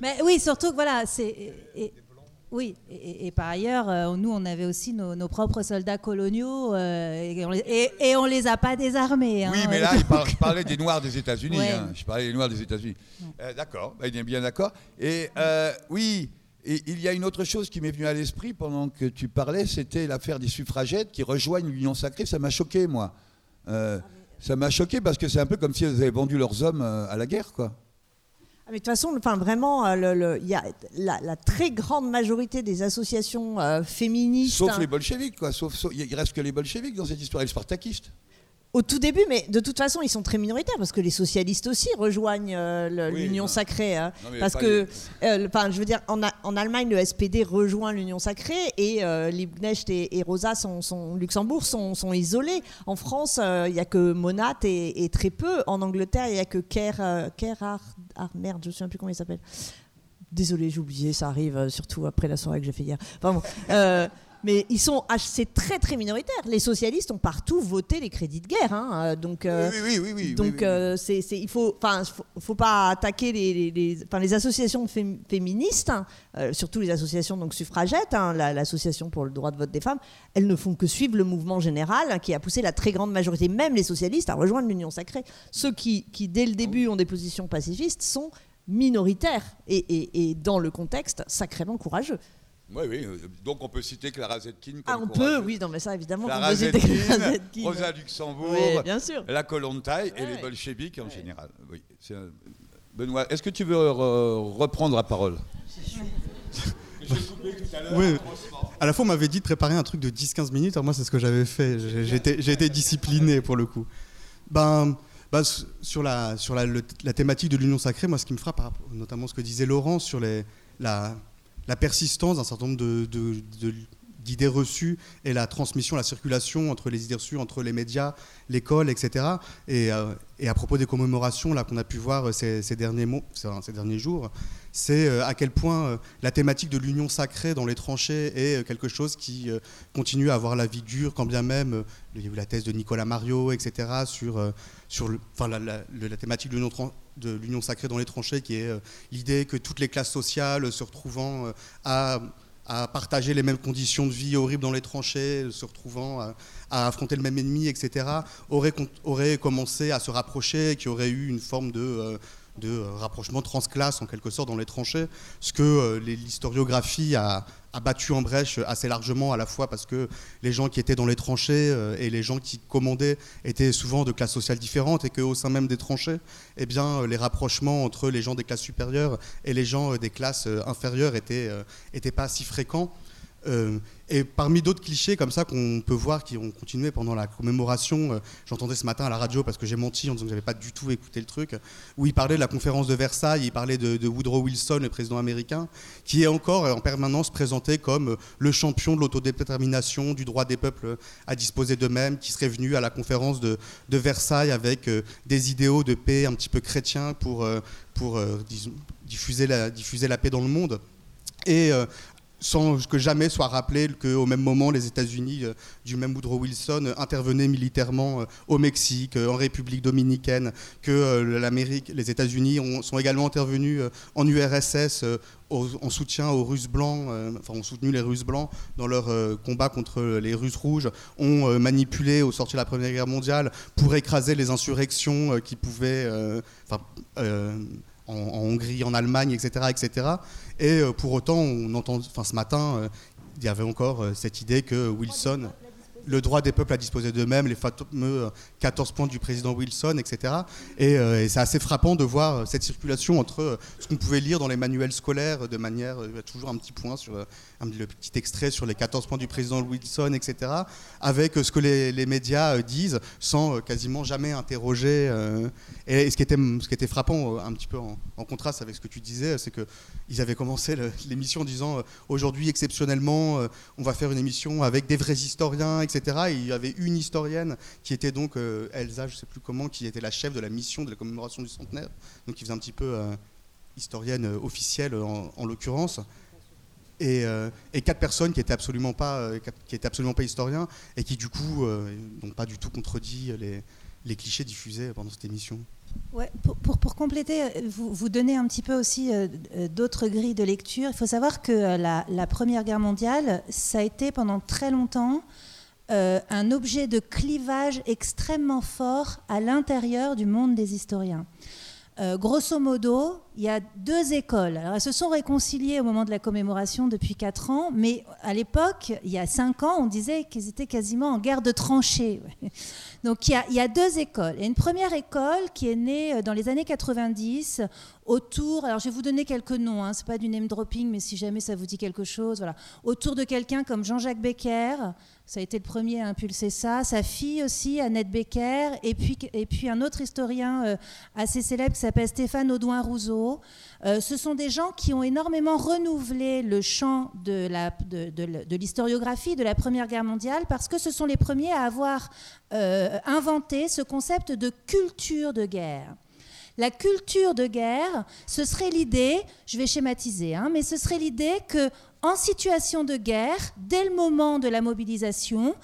Mais oui, surtout que voilà, c'est. Oui, et, par ailleurs, euh, nous, on avait aussi nos, nos propres soldats coloniaux euh, et, on les, et, et on les a pas désarmés. hein. Oui, mais là, je parlais des Noirs des États-Unis. Ouais. hein. Je parlais des Noirs des États-Unis. Euh, d'accord, bah, il est bien d'accord. Et oui, et il y a une autre chose qui m'est venue à l'esprit pendant que tu parlais, c'était l'affaire des suffragettes qui rejoignent l'Union sacrée. Ça m'a choqué, moi. Euh, ça m'a choqué parce que c'est un peu comme si elles avaient vendu leurs hommes à la guerre, quoi. Ah, mais de toute façon, enfin, vraiment, euh, le- y a la, la très grande majorité des associations euh, féministes. Sauf hein, les bolcheviks, quoi. Sauf, sauf- il reste que les bolcheviks dans cette histoire, et les spartakistes. Au tout début, mais de toute façon, ils sont très minoritaires parce que les socialistes aussi rejoignent euh, Oui, l'Union sacrée. hein. Non, parce que, euh, le- je veux dire, en, A- en Allemagne, le SPD rejoint l'Union sacrée et euh, Liebknecht et, et Rosa sont, sont- Luxembourg sont, sont isolés. En France, euh, il n'y a que Monat et, et très peu. En Angleterre, il n'y a que Kerr, Kerr Ar- Ar- merde, je ne sais même plus comment il s'appelle. Désolé, j'ai oublié, ça arrive surtout après la soirée que j'ai fait hier. Enfin bon, mais ils sont, c'est très très minoritaire. Les socialistes ont partout voté les crédits de guerre, hein, euh, donc. euh, oui, oui, oui, donc oui, oui. euh, c'est, il faut, enfin, faut, faut pas attaquer les, les, les- enfin, les associations fém- féministes, hein, euh, surtout les associations donc suffragettes, hein, la- l'association pour le droit de vote des femmes. Elles ne font que suivre le mouvement général qui a poussé la très grande majorité, même les socialistes, à rejoindre l'Union sacrée. Ceux qui, qui dès le début ont des positions pacifistes sont minoritaires et, et- et dans le contexte sacrément courageux. Oui, oui. euh, Donc on peut citer Clara Zetkin comme Ah, on peut, oui, non mais ça évidemment. Clara on peut citer Zetkin, Clara Zetkin. Rosa Luxembourg, Oui, bien sûr. la Kolontai et Ouais. les bolcheviks en général. Oui, c'est un- Benoît, est-ce que tu veux re- reprendre la parole? Oui. À la fois, on m'avait dit de préparer un truc de 10-15 minutes. Alors moi, c'est ce que j'avais fait. J'ai été, discipliné pour le coup. Ben, ben, sur la, sur la, le- la thématique de l'union sacrée, moi, ce qui me frappe, notamment ce que disait Laurent sur les, la, la persistance d'un certain nombre de, d'idées reçues et la transmission, la circulation entre les idées reçues, entre les médias, l'école, etc. Et, euh, et, à propos des commémorations là qu'on a pu voir ces, derniers mots, ces derniers jours, c'est à quel point la thématique de l'union sacrée dans les tranchées est quelque chose qui continue à avoir la dure, quand bien même il y a eu la thèse de Nicolas Mario, etc. sur, sur le, enfin, la, la thématique de l'union sacrée dans les tranchées, qui est euh, l'idée que toutes les classes sociales se retrouvant euh, à, partager les mêmes conditions de vie horribles dans les tranchées, se retrouvant à, affronter le même ennemi, etc., auraient, commencé à se rapprocher, qui aurait eu une forme de, euh, de rapprochement transclasse en quelque sorte dans les tranchées, ce que l'historiographie a, battu en brèche assez largement, à la fois parce que les gens qui étaient dans les tranchées euh, et les gens qui commandaient étaient souvent de classes sociales différentes et qu'au sein même des tranchées, eh bien, euh, les rapprochements entre les gens des classes supérieures et les gens euh, des classes inférieures n'étaient étaient pas si fréquents. Euh, et parmi d'autres clichés comme ça qu'on peut voir qui ont continué pendant la commémoration, euh, j'entendais ce matin à la radio parce que j'ai menti en disant que j'avais pas du tout écouté le truc, où il parlait de la conférence de Versailles, il parlait de, Woodrow Wilson, le président américain, qui est encore en permanence présenté comme le champion de l'autodétermination, du droit des peuples à disposer d'eux-mêmes, qui serait venu à la conférence de, Versailles avec euh, des idéaux de paix un petit peu chrétiens pour, diffuser la paix dans le monde. Et sans que jamais soit rappelé qu'au même moment, les États-Unis, euh, du même Woodrow Wilson, euh, intervenaient militairement euh, au Mexique, en République dominicaine, que l'Amérique, les États-Unis sont également intervenus en URSS en soutien aux Russes blancs, enfin ont soutenu les Russes blancs dans leur combat contre les Russes rouges, ont manipulé au sortir de la Première Guerre mondiale pour écraser les insurrections qui pouvaient, en, Hongrie, en Allemagne, etc. etc. Et euh, pour autant, on entend, ce matin, euh, il y avait encore euh, cette idée que Wilson le droit des peuples à disposer d'eux-mêmes, les fameux 14 points du président Wilson, etc. Et, c'est assez frappant de voir cette circulation entre ce qu'on pouvait lire dans les manuels scolaires de manière, il y a toujours un petit point sur le petit extrait sur les 14 points du président Wilson, etc., avec ce que les, médias disent sans quasiment jamais interroger. Et ce qui était, ce qui était frappant un petit peu en, en contraste avec ce que tu disais, c'est qu'ils avaient commencé l'émission en disant aujourd'hui exceptionnellement on va faire une émission avec des vrais historiens, etc. Il y avait une historienne qui était donc euh, Elsa, je ne sais plus comment, qui était la chef de la mission de la commémoration du centenaire, donc qui faisait un petit peu euh, historienne euh, officielle en, l'occurrence. Et, quatre personnes qui étaient absolument pas, qui absolument pas historiens et qui du coup n'ont pas du tout contredit les, clichés diffusés pendant cette émission. Ouais, pour, pour, compléter, vous, vous, donnez un petit peu aussi d'autres grilles de lecture. Il faut savoir que la, Première Guerre mondiale, ça a été pendant très longtemps euh, un objet de clivage extrêmement fort à l'intérieur du monde des historiens. Euh, grosso modo, il y a deux écoles. Alors, elles se sont réconciliées au moment de la commémoration depuis quatre ans, mais à l'époque, il y a cinq ans, on disait qu'ils étaient quasiment en guerre de tranchées. Donc, il y, a, il y, a, deux écoles. Il y a une première école qui est née euh, dans les années 90, autour, alors je vais vous donner quelques noms, hein, ce n'est pas du name dropping, mais si jamais ça vous dit quelque chose, voilà, autour de quelqu'un comme Jean-Jacques Becker, ça a été le premier à impulser ça. Sa fille aussi, Annette Becker, et puis, et puis un autre historien euh, assez célèbre qui s'appelle Stéphane Audouin-Rousseau. Euh, ce sont des gens qui ont énormément renouvelé le champ de, l'historiographie de la Première Guerre mondiale parce que ce sont les premiers à avoir euh, inventé ce concept de culture de guerre. La culture de guerre, ce serait l'idée, je vais schématiser, hein, mais ce serait l'idée que en situation de guerre, dès le moment de la mobilisation,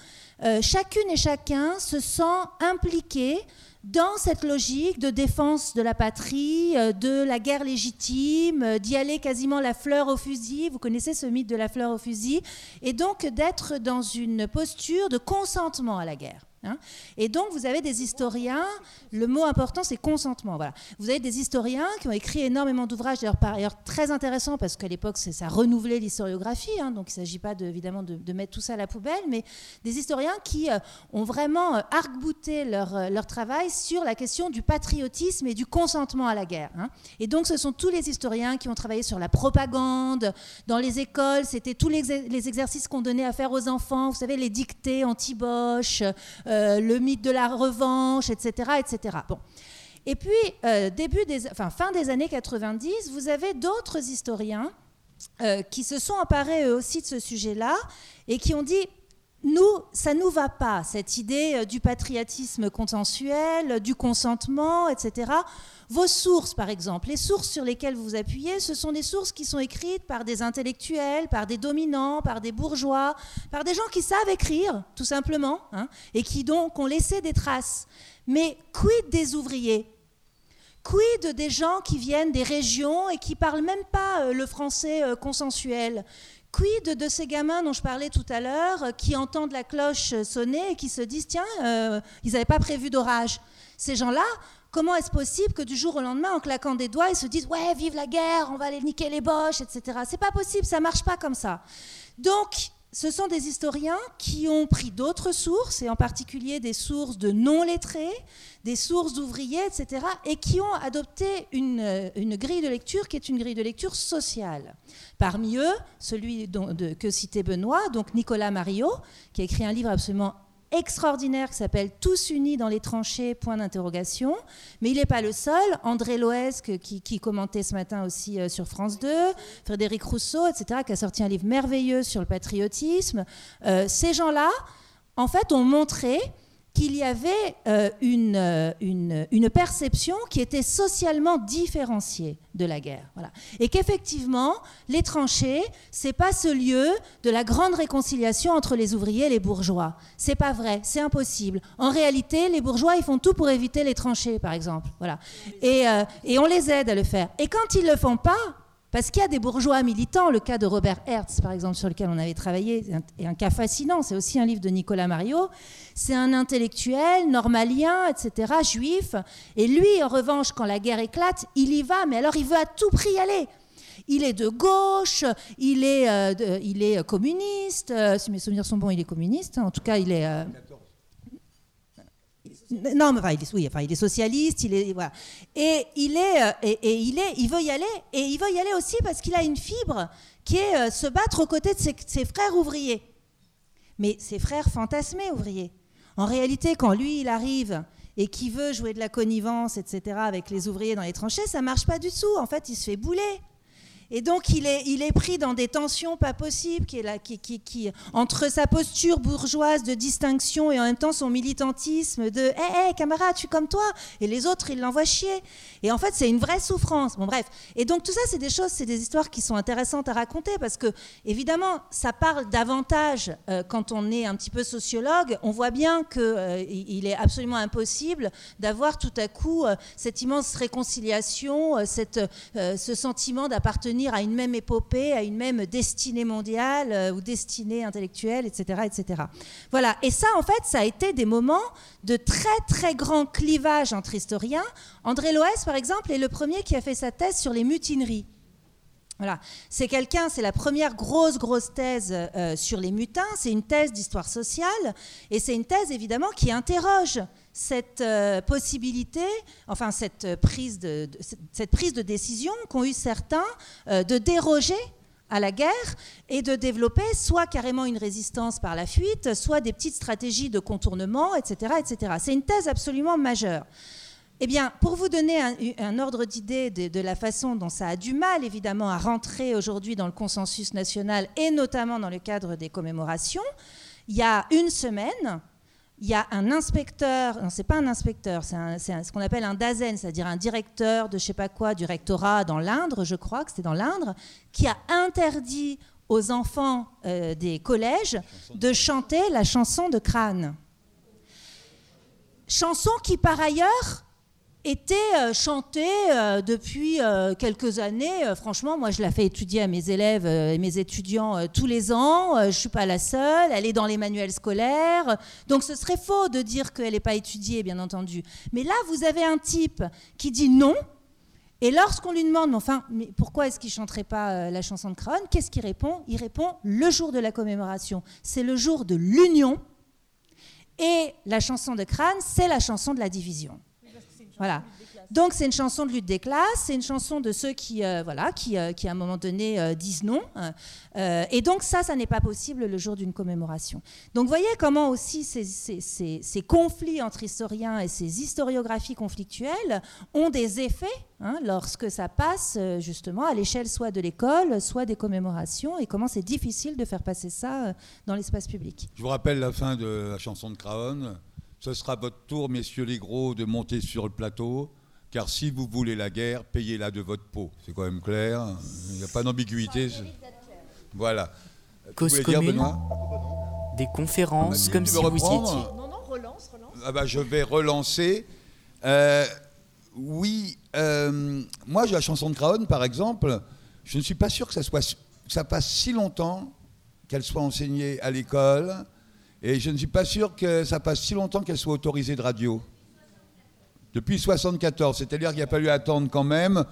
euh, chacune et chacun se sent impliqué dans cette logique de défense de la patrie, euh, de la guerre légitime, euh, d'y aller quasiment la fleur au fusil, vous connaissez ce mythe de la fleur au fusil, et donc d'être dans une posture de consentement à la guerre. Hein. et donc, vous avez des historiens, le mot important, c'est consentement. Voilà. Vous avez des historiens qui ont écrit énormément d'ouvrages, d'ailleurs, par ailleurs, très intéressants, parce qu'à l'époque, ça renouvelait l'historiographie, hein. donc il ne s'agit pas de, évidemment de, mettre tout ça à la poubelle, mais des historiens qui euh, ont vraiment euh, arc-bouté leur, euh, leur, travail sur la question du patriotisme et du consentement à la guerre. Hein. Et donc, ce sont tous les historiens qui ont travaillé sur la propagande, dans les écoles, c'était tous les, les exercices qu'on donnait à faire aux enfants, vous savez, les dictées anti-Bosch, euh, le mythe de la revanche, etc. etc. Bon. Et puis, euh, début des, enfin, fin des années 90, vous avez d'autres historiens euh, qui se sont emparés eux aussi de ce sujet-là et qui ont dit nous, ça nous va pas, cette idée du patriotisme consensuel, du consentement, etc. Vos sources, par exemple, les sources sur lesquelles vous appuyez, ce sont des sources qui sont écrites par des intellectuels, par des dominants, par des bourgeois, par des gens qui savent écrire, tout simplement, hein, et qui donc ont laissé des traces. Mais quid des ouvriers? Quid des gens qui viennent des régions et qui parlent même pas euh, le français euh, consensuel? Quid de ces gamins dont je parlais tout à l'heure, euh, qui entendent la cloche sonner et qui se disent tiens, ils n'avaient pas prévu d'orage? Ces gens-là, comment est-ce possible que du jour au lendemain, en claquant des doigts, ils se disent ouais, vive la guerre, on va aller niquer les boches, etc. C'est pas possible, ça marche pas comme ça. Donc, ce sont des historiens qui ont pris d'autres sources, et en particulier des sources de non-lettrés, des sources d'ouvriers, etc., et qui ont adopté une, grille de lecture qui est une grille de lecture sociale. Parmi eux, celui que citait Benoît, donc Nicolas Mario, qui a écrit un livre absolument extraordinaire qui s'appelle Tous unis dans les tranchées, point d'interrogation. Mais il n'est pas le seul. André Loesque, qui, commentait ce matin aussi euh, sur France 2, Frédéric Rousseau, etc., qui a sorti un livre merveilleux sur le patriotisme. Euh, ces gens-là, en fait, ont montré qu'il y avait euh, une, euh, une, une, perception qui était socialement différenciée de la guerre. Voilà. Et qu'effectivement, les tranchées, c'est pas ce lieu de la grande réconciliation entre les ouvriers et les bourgeois. C'est pas vrai, c'est impossible. En réalité, les bourgeois, ils font tout pour éviter les tranchées, par exemple. Voilà. Et, euh, et on les aide à le faire. Et quand ils le font pas, parce qu'il y a des bourgeois militants, le cas de Robert Hertz, par exemple, sur lequel on avait travaillé, est un cas fascinant. C'est aussi un livre de Nicolas Mario. C'est un intellectuel, normalien, etc., juif. Et lui, en revanche, quand la guerre éclate, il y va, mais alors il veut à tout prix y aller. Il est de gauche, il est, euh, il est communiste. Euh, si mes souvenirs sont bons, il est communiste. En tout cas, il est. Euh, non, mais enfin, il est, oui, enfin, il est socialiste, il est, voilà. Et il est, euh, et, il est, il veut y aller, et il veut y aller aussi parce qu'il a une fibre qui est euh, se battre aux côtés de ses, frères ouvriers. Mais ses frères fantasmés ouvriers. En réalité, quand lui, il arrive et qui veut jouer de la connivence, etc., avec les ouvriers dans les tranchées, ça marche pas du tout. En fait, il se fait bouler. Et donc, il est, pris dans des tensions pas possibles, qui est là, qui, entre sa posture bourgeoise de distinction et en même temps son militantisme de Hé, hey, hey, camarade, je suis comme toi. Et les autres, ils l'envoient chier. Et en fait, c'est une vraie souffrance. Bon, bref. Et donc, tout ça, c'est des choses, c'est des histoires qui sont intéressantes à raconter parce que, évidemment, ça parle davantage euh, quand on est un petit peu sociologue. On voit bien qu'il euh, il est absolument impossible d'avoir tout à coup euh, cette immense réconciliation, cette, ce sentiment à une même épopée, à une même destinée mondiale euh, ou destinée intellectuelle, etc., etc. Voilà. Et ça, en fait, ça a été des moments de très très grand clivage entre historiens. André Loès, par exemple, est le premier qui a fait sa thèse sur les mutineries. Voilà. C'est quelqu'un, c'est la première grosse, grosse thèse euh, sur les mutins. C'est une thèse d'histoire sociale et c'est une thèse évidemment qui interroge cette euh, possibilité, enfin cette prise de, cette prise de décision qu'ont eu certains euh, de déroger à la guerre et de développer soit carrément une résistance par la fuite, soit des petites stratégies de contournement, etc. etc. C'est une thèse absolument majeure. Eh bien, pour vous donner un, ordre d'idée de, de, la façon dont ça a du mal, évidemment, à rentrer aujourd'hui dans le consensus national et notamment dans le cadre des commémorations, il y a une semaine, il y a un inspecteur, non, c'est pas un inspecteur, c'est ce qu'on appelle un DAZEN, c'est-à-dire un directeur de je sais pas quoi, du rectorat dans l'Indre, je crois que c'était dans l'Indre, qui a interdit aux enfants euh, des collèges de chanter la chanson de Crâne. Chanson qui, par ailleurs, était euh, chantée euh, depuis euh, quelques années. franchement, moi, je la fais étudier à mes élèves et mes étudiants tous les ans. je ne suis pas la seule. Elle est dans les manuels scolaires. Donc, ce serait faux de dire qu'elle n'est pas étudiée, bien entendu. Mais là, vous avez un type qui dit non. Et lorsqu'on lui demande, mais enfin, pourquoi est-ce qu'il chanterait pas la chanson de Crone Qu'est-ce qu'il répond? Il répond le jour de la commémoration. C'est le jour de l'union. Et la chanson de Crâne, c'est la chanson de la division Donc c'est une chanson de lutte des classes, c'est une chanson de ceux qui, euh, voilà, qui, euh, qui à un moment donné euh, disent non. Euh, et donc ça, ça n'est pas possible le jour d'une commémoration. Donc voyez comment aussi ces, ces- ces- conflits entre historiens et ces historiographies conflictuelles ont des effets hein, lorsque ça passe justement à l'échelle soit de l'école, soit des commémorations, et comment c'est difficile de faire passer ça dans l'espace public. Je vous rappelle la fin de la chanson de Craon. Ce sera votre tour, messieurs les gros, de monter sur le plateau. Car si vous voulez la guerre, payez-la de votre peau. C'est quand même clair. Il n'y a pas d'ambiguïté. Voilà. Cause dire, Des conférences Vas-y, comme tu si vous y étiez. Non, non, relance, relance. Ah bah, je vais relancer. Euh, oui, euh, moi, j'ai la chanson de Craon, par exemple. Je ne suis pas sûr que ça, soit, que ça passe si longtemps qu'elle soit enseignée à l'école. Et je ne suis pas sûr que ça passe si longtemps qu'elle soit autorisée de radio. Depuis 74, c'est-à-dire qu'il a fallu attendre quand même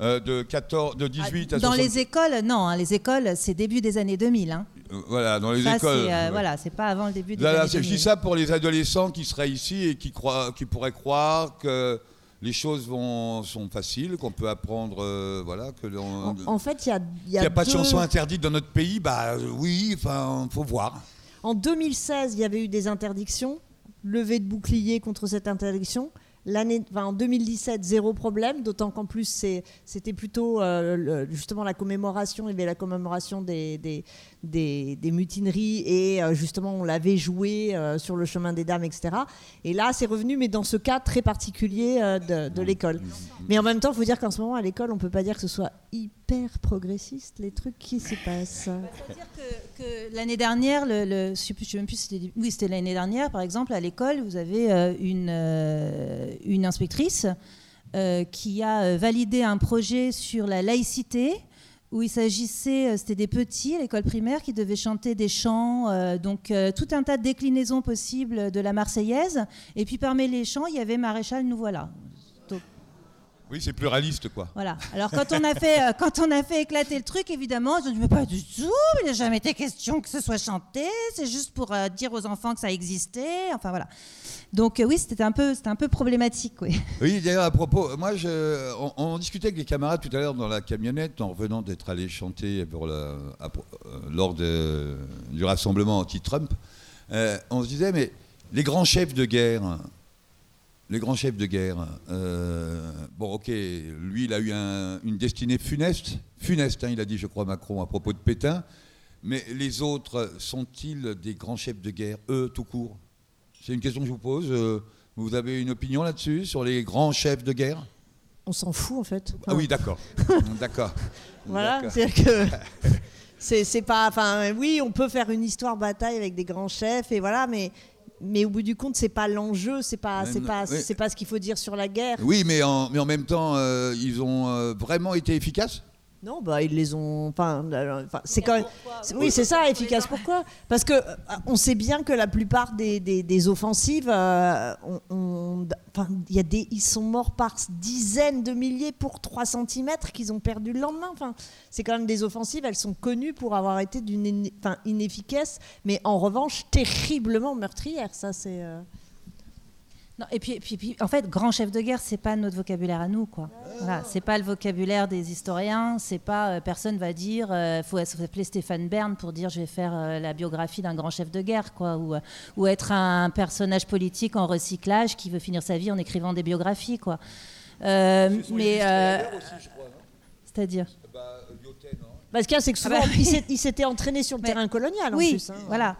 euh, de, 14, de 18 à Dans 60 les écoles, non, hein, les écoles, c'est début des années 2000. Hein. Euh, Voilà, dans les Ça, écoles. c'est, euh, ouais. voilà, c'est pas avant le début des Là, là, années c'est- je 2000. dis ça pour les adolescents qui seraient ici et qui, croient, qui pourraient croire que les choses vont, sont faciles, qu'on peut apprendre, euh, voilà, que En, en fait, il y a, il y a n'y a pas de deux- chanson interdite dans notre pays, bah oui, enfin, faut voir. En 2016, il y avait eu des interdictions, levée de bouclier contre cette interdiction. L'année, en 2017, zéro problème, d'autant qu'en plus c'était plutôt euh, justement la commémoration, il y avait la commémoration des, des- mutineries et euh, justement on l'avait joué euh, sur le chemin des dames, etc. Et là c'est revenu, mais dans ce cas très particulier euh, de, l'école. Mais en même temps, il faut dire qu'en ce moment à l'école, on peut pas dire que ce soit hyper progressiste les trucs qui s'y passent. C'est-à-dire que, que l'année dernière, le, je je sais même plus oui, c'était l'année dernière, par exemple, à l'école, vous avez une, inspectrice qui a validé un projet sur la laïcité où il s'agissait, euh, c'était des petits à l'école primaire qui devaient chanter des chants, euh, donc euh, tout un tas de déclinaisons possibles de la Marseillaise. Et puis parmi les chants, il y avait Maréchal, nous voilà. Oui, c'est pluraliste, quoi. Voilà. Alors quand on a fait euh, quand on a fait éclater le truc, évidemment, je ne veux pas du tout. Il n'a jamais été question que ce soit chanté. C'est juste pour euh, dire aux enfants que ça existait. Enfin voilà. Donc euh, oui, c'était un peu un peu problématique, oui. Oui, d'ailleurs, à propos, moi, je, on, on discutait avec les camarades tout à l'heure dans la camionnette en revenant d'être allé chanter pour la- à- lors de- du rassemblement anti-Trump. On se disait, mais les grands chefs de guerre, les grands chefs de guerre, euh, bon, ok, lui, il a eu un- une destinée funeste, funeste, hein, il a dit, je crois, Macron, à propos de Pétain, mais les autres sont-ils des grands chefs de guerre, eux, tout court? C'est une question que je vous pose. euh, vous avez une opinion là-dessus, sur les grands chefs de guerre? On s'en fout en fait. Ah oui, d'accord. d'accord. Voilà, D'accord. c'est que c'est c'est pas. Enfin, oui, on peut faire une histoire bataille avec des grands chefs et voilà, mais mais au bout du compte, c'est pas l'enjeu, c'est pas c'est pas oui. c'est pas ce qu'il faut dire sur la guerre. Oui, mais en, mais en même temps, euh, ils ont euh, vraiment été efficaces? Non, bah ils les ont. Enfin, euh, c'est quand même. Oui, c'est ça, efficace. Pourquoi? Parce que euh, on sait bien que la plupart des, des- des offensives, euh, on- on- enfin, il y a des, ils sont morts par dizaines de milliers pour 3 cm qu'ils ont perdu le lendemain. Enfin, c'est quand même des offensives. Elles sont connues pour avoir été d'une, enfin, inefficace, mais en revanche terriblement meurtrières. Ça, c'est. euh, Non, et puis, puis, puis, en fait, grand chef de guerre, c'est pas notre vocabulaire à nous, quoi. Voilà, c'est pas le vocabulaire des historiens. C'est pas euh, personne va dire, euh, faut s'appeler Stéphane Bern pour dire, je vais faire euh, la biographie d'un grand chef de guerre, quoi, ou, euh, ou être un personnage politique en recyclage qui veut finir sa vie en écrivant des biographies, quoi. Euh, mais euh, c'est-à-dire. Bah, ce qu'il y a, c'est que souvent, Ah bah, il s'est- il s'était entraîné sur le Mais- terrain colonial en oui, plus. hein. voilà.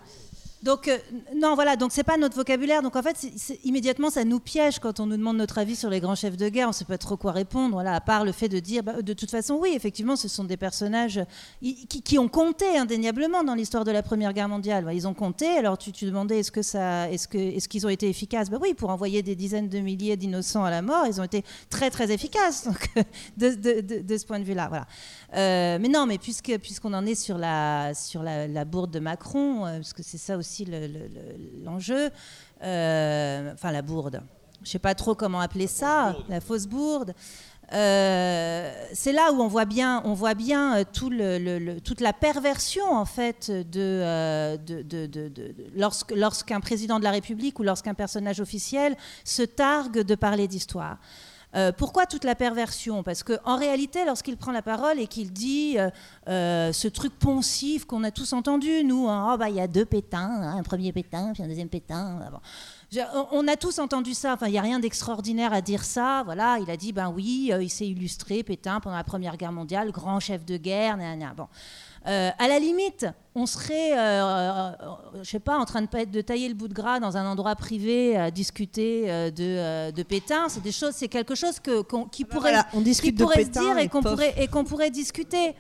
Donc euh, non, voilà, donc c'est pas notre vocabulaire. Donc en fait, immédiatement, ça nous piège quand on nous demande notre avis sur les grands chefs de guerre. On sait pas trop quoi répondre. Voilà, à part le fait de dire, bah, de toute façon, oui, effectivement, ce sont des personnages i- qui, ont compté indéniablement dans l'histoire de la Première Guerre mondiale. Ils ont compté. Alors tu, tu demandais, est-ce que ça, est-ce qu'ils ont été efficaces? Bah oui, pour envoyer des dizaines de milliers d'innocents à la mort, ils ont été très très efficaces. Donc de, de- ce point de vue-là, voilà. Euh, mais non, mais puisque puisqu'on en est sur la sur la, bourde de Macron, euh, parce que c'est ça aussi le- le- le- l'enjeu. euh, enfin, la bourde. Je sais pas trop comment appeler ça, la fausse bourde. euh, c'est là où on voit bien, on voit bien euh, tout le, le- le- toute la perversion en fait de, euh, de- de- de- de- lorsque- lorsqu'un président de la République ou lorsqu'un personnage officiel se targue de parler d'histoire. Euh, pourquoi toute la perversion? Parce qu'en réalité, lorsqu'il prend la parole et qu'il dit euh, euh, ce truc poncif qu'on a tous entendu, nous, hein, Oh, bah, il y a deux pétins, hein, un premier pétain, puis un deuxième. Je- on- a tous entendu ça. Enfin, il n'y a rien d'extraordinaire à dire ça. Voilà, il a dit, ben oui, il s'est illustré, Pétain, pendant la Première Guerre mondiale, grand chef de guerre. gna. Bon. Euh, à la limite, on serait, euh, euh, je sais pas, en train de, tailler le bout de gras dans un endroit privé à discuter euh, de, de Pétain. C'est des choses, c'est quelque chose que, qu'on- qui pourrait, Voilà, on qui pourrait Pétain se dire et qu'on pourrait, et qu'on pourrait discuter.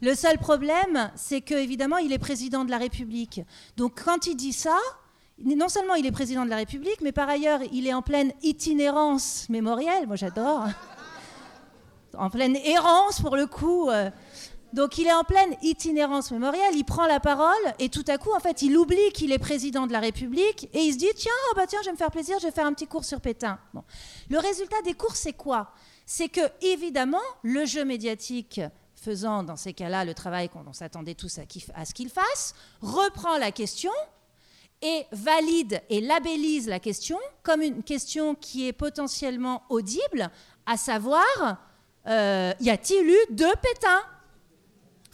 Le seul problème, c'est que évidemment, il est président de la République. Donc, quand il dit ça, non seulement il est président de la République, mais par ailleurs, il est en pleine itinérance mémorielle. Moi, j'adore. En pleine errance, pour le coup. Donc, il est en pleine itinérance mémorielle. Il prend la parole et tout à coup, en fait, il oublie qu'il est président de la République et il se dit tiens, oh bah tiens, je vais me faire plaisir, je vais faire un petit cours sur Pétain. Bon. Le résultat des cours, c'est quoi? C'est que évidemment, le jeu médiatique faisant dans ces cas-là le travail qu'on on s'attendait tous à ce qu'il fasse, reprend la question et valide et labellise la question comme une question qui est potentiellement audible, à savoir, euh, y a-t-il eu deux Pétains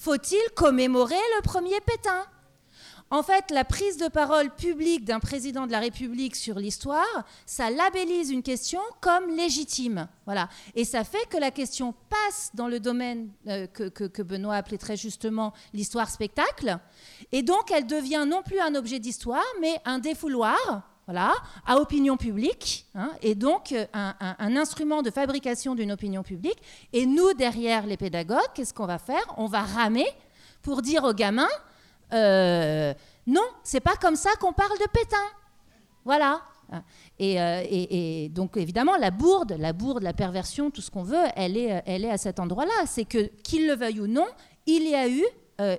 Faut-il commémorer le premier Pétain? En fait, la prise de parole publique d'un président de la République sur l'histoire, ça labellise une question comme légitime. Voilà. Et ça fait que la question passe dans le domaine euh, que, Benoît appelait très justement l'histoire spectacle. Et donc, elle devient non plus un objet d'histoire, mais un défouloir. Voilà, à opinion publique, hein, et donc euh, un, instrument de fabrication d'une opinion publique. Et nous, derrière les pédagogues, qu'est-ce qu'on va faire? On va ramer pour dire aux gamins euh, non, c'est pas comme ça qu'on parle de Pétain. Voilà. Et, euh, donc évidemment la bourde, la bourde, la perversion, tout ce qu'on veut, elle est, euh, elle est à cet endroit-là. C'est que qu'il le veuille ou non, il y a eu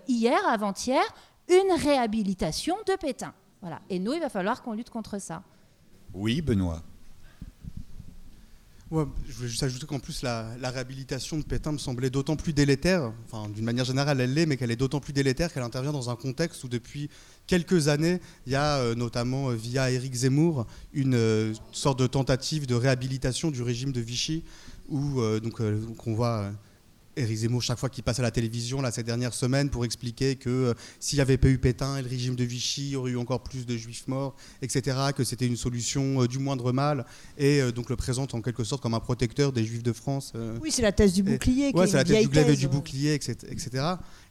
hier, avant-hier, une réhabilitation de Pétain. Voilà. Et nous, il va falloir qu'on lutte contre ça. Oui, Benoît. Ouais, je voulais juste ajouter qu'en plus la, la réhabilitation de Pétain me semblait d'autant plus délétère, enfin d'une manière générale elle l'est, mais qu'elle est d'autant plus délétère qu'elle intervient dans un contexte où depuis quelques années, il y a euh, notamment euh, via Éric Zemmour une euh, sorte de tentative de réhabilitation du régime de Vichy, où euh, donc euh, qu'on voit euh, Éric Zemmour chaque fois qu'il passe à la télévision là, ces dernières semaines pour expliquer que euh, s'il n'y avait pas eu Pétain et le régime de Vichy, il y aurait eu encore plus de juifs morts, etc., que c'était une solution euh, du moindre mal, et euh, donc le présente en quelque sorte comme un protecteur des juifs de France. Oui, c'est la thèse du bouclier. est c'est la thèse du glaive et du bouclier, etc. etc.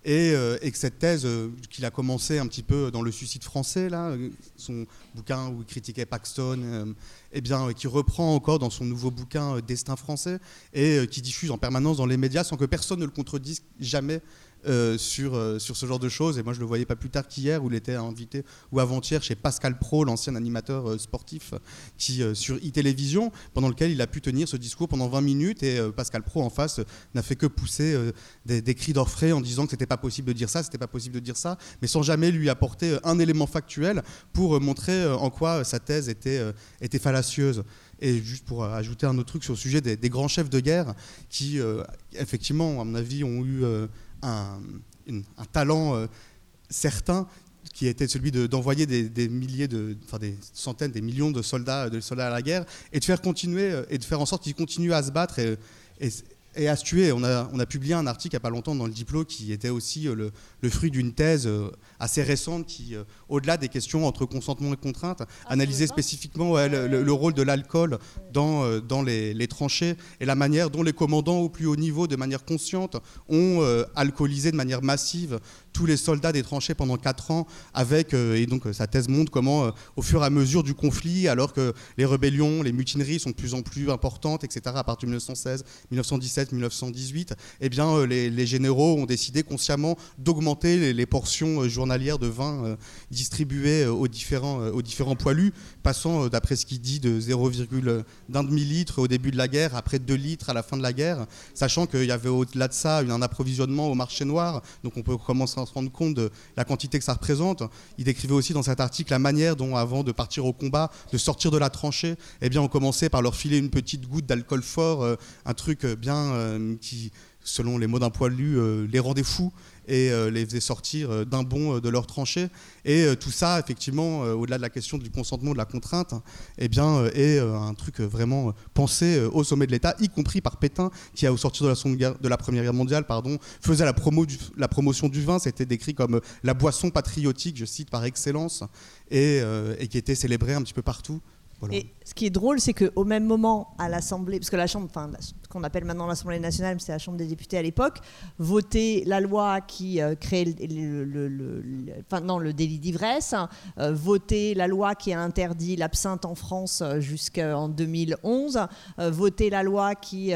Et, euh, et que cette thèse euh, qu'il a commencé un petit peu dans le suicide français, là, euh, son bouquin où il critiquait Paxton, euh, eh bien, qui reprend encore dans son nouveau bouquin Destin français et qui diffuse en permanence dans les médias sans que personne ne le contredise jamais. Euh, sur, euh, sur ce genre de choses et moi je le voyais pas plus tard qu'hier où il était invité ou avant-hier chez Pascal Pro l'ancien animateur euh, sportif qui sur e-télévision pendant lequel il a pu tenir ce discours pendant 20 minutes et Pascal Pro en face n'a fait que pousser des, cris d'orfraie en disant que c'était pas possible de dire ça, c'était pas possible de dire ça, mais sans jamais lui apporter un élément factuel pour montrer en quoi sa thèse était, était fallacieuse. Et juste pour ajouter un autre truc sur le sujet des, grands chefs de guerre qui, effectivement, à mon avis, ont eu un, talent euh, certain qui était celui de- d'envoyer des, milliers de, enfin des centaines, des millions de soldats, de soldats à la guerre et de faire continuer euh, et de faire en sorte qu'ils continuent à se battre et à se tuer. On a, on a publié un article il n'y a pas longtemps dans le Diplo qui était aussi euh, le, le fruit d'une thèse euh, assez récente qui, euh, au-delà des questions entre consentement et contrainte, analysait spécifiquement ouais, le, le- le rôle de l'alcool dans, dans les, les tranchées et la manière dont les commandants au plus haut niveau, de manière consciente, ont euh, alcoolisé de manière massive tous les soldats des tranchées pendant 4 ans avec, euh, et donc euh, sa thèse montre comment, euh, au fur et à mesure du conflit, alors que les rébellions, les mutineries sont de plus en plus importantes, etc., à partir de 1916, 1917, 1918, eh bien, les, généraux ont décidé consciemment d'augmenter les, portions journalières de vin distribuées aux, différents, aux différents poilus, passant, d'après ce qu'il dit, de 0,1 demi-litre au début de la guerre, après 2 litres à la fin de la guerre, sachant qu'il y avait au-delà de ça un approvisionnement au marché noir, donc on peut commencer sans se rendre compte de la quantité que ça représente. Il décrivait aussi dans cet article la manière dont, avant de partir au combat, de sortir de la tranchée, eh bien, on commençait par leur filer une petite goutte d'alcool fort, euh, un truc bien euh, qui, selon les mots d'un poilu, euh, les rendait fous et euh, les faisait sortir euh, d'un bond euh, de leur tranchée. Et tout ça, effectivement, au-delà de la question du consentement, de la contrainte, eh bien, est un truc vraiment pensé au sommet de l'État, y compris par Pétain, qui, au sortir de la, Première Guerre mondiale, pardon, faisait la, promo la promotion du vin. C'était décrit comme la boisson patriotique, je cite, par excellence, et, qui était célébrée un petit peu partout. Et ce qui est drôle, c'est qu'au même moment, à l'Assemblée, parce que la Chambre, enfin, qu'on appelle maintenant l'Assemblée nationale, mais c'est la Chambre des députés à l'époque, votait la loi qui euh, créait le, le- le- le- délit d'ivresse, euh, votait la loi qui a interdit l'absinthe en France euh, jusqu'en 2011, euh, votait la loi qui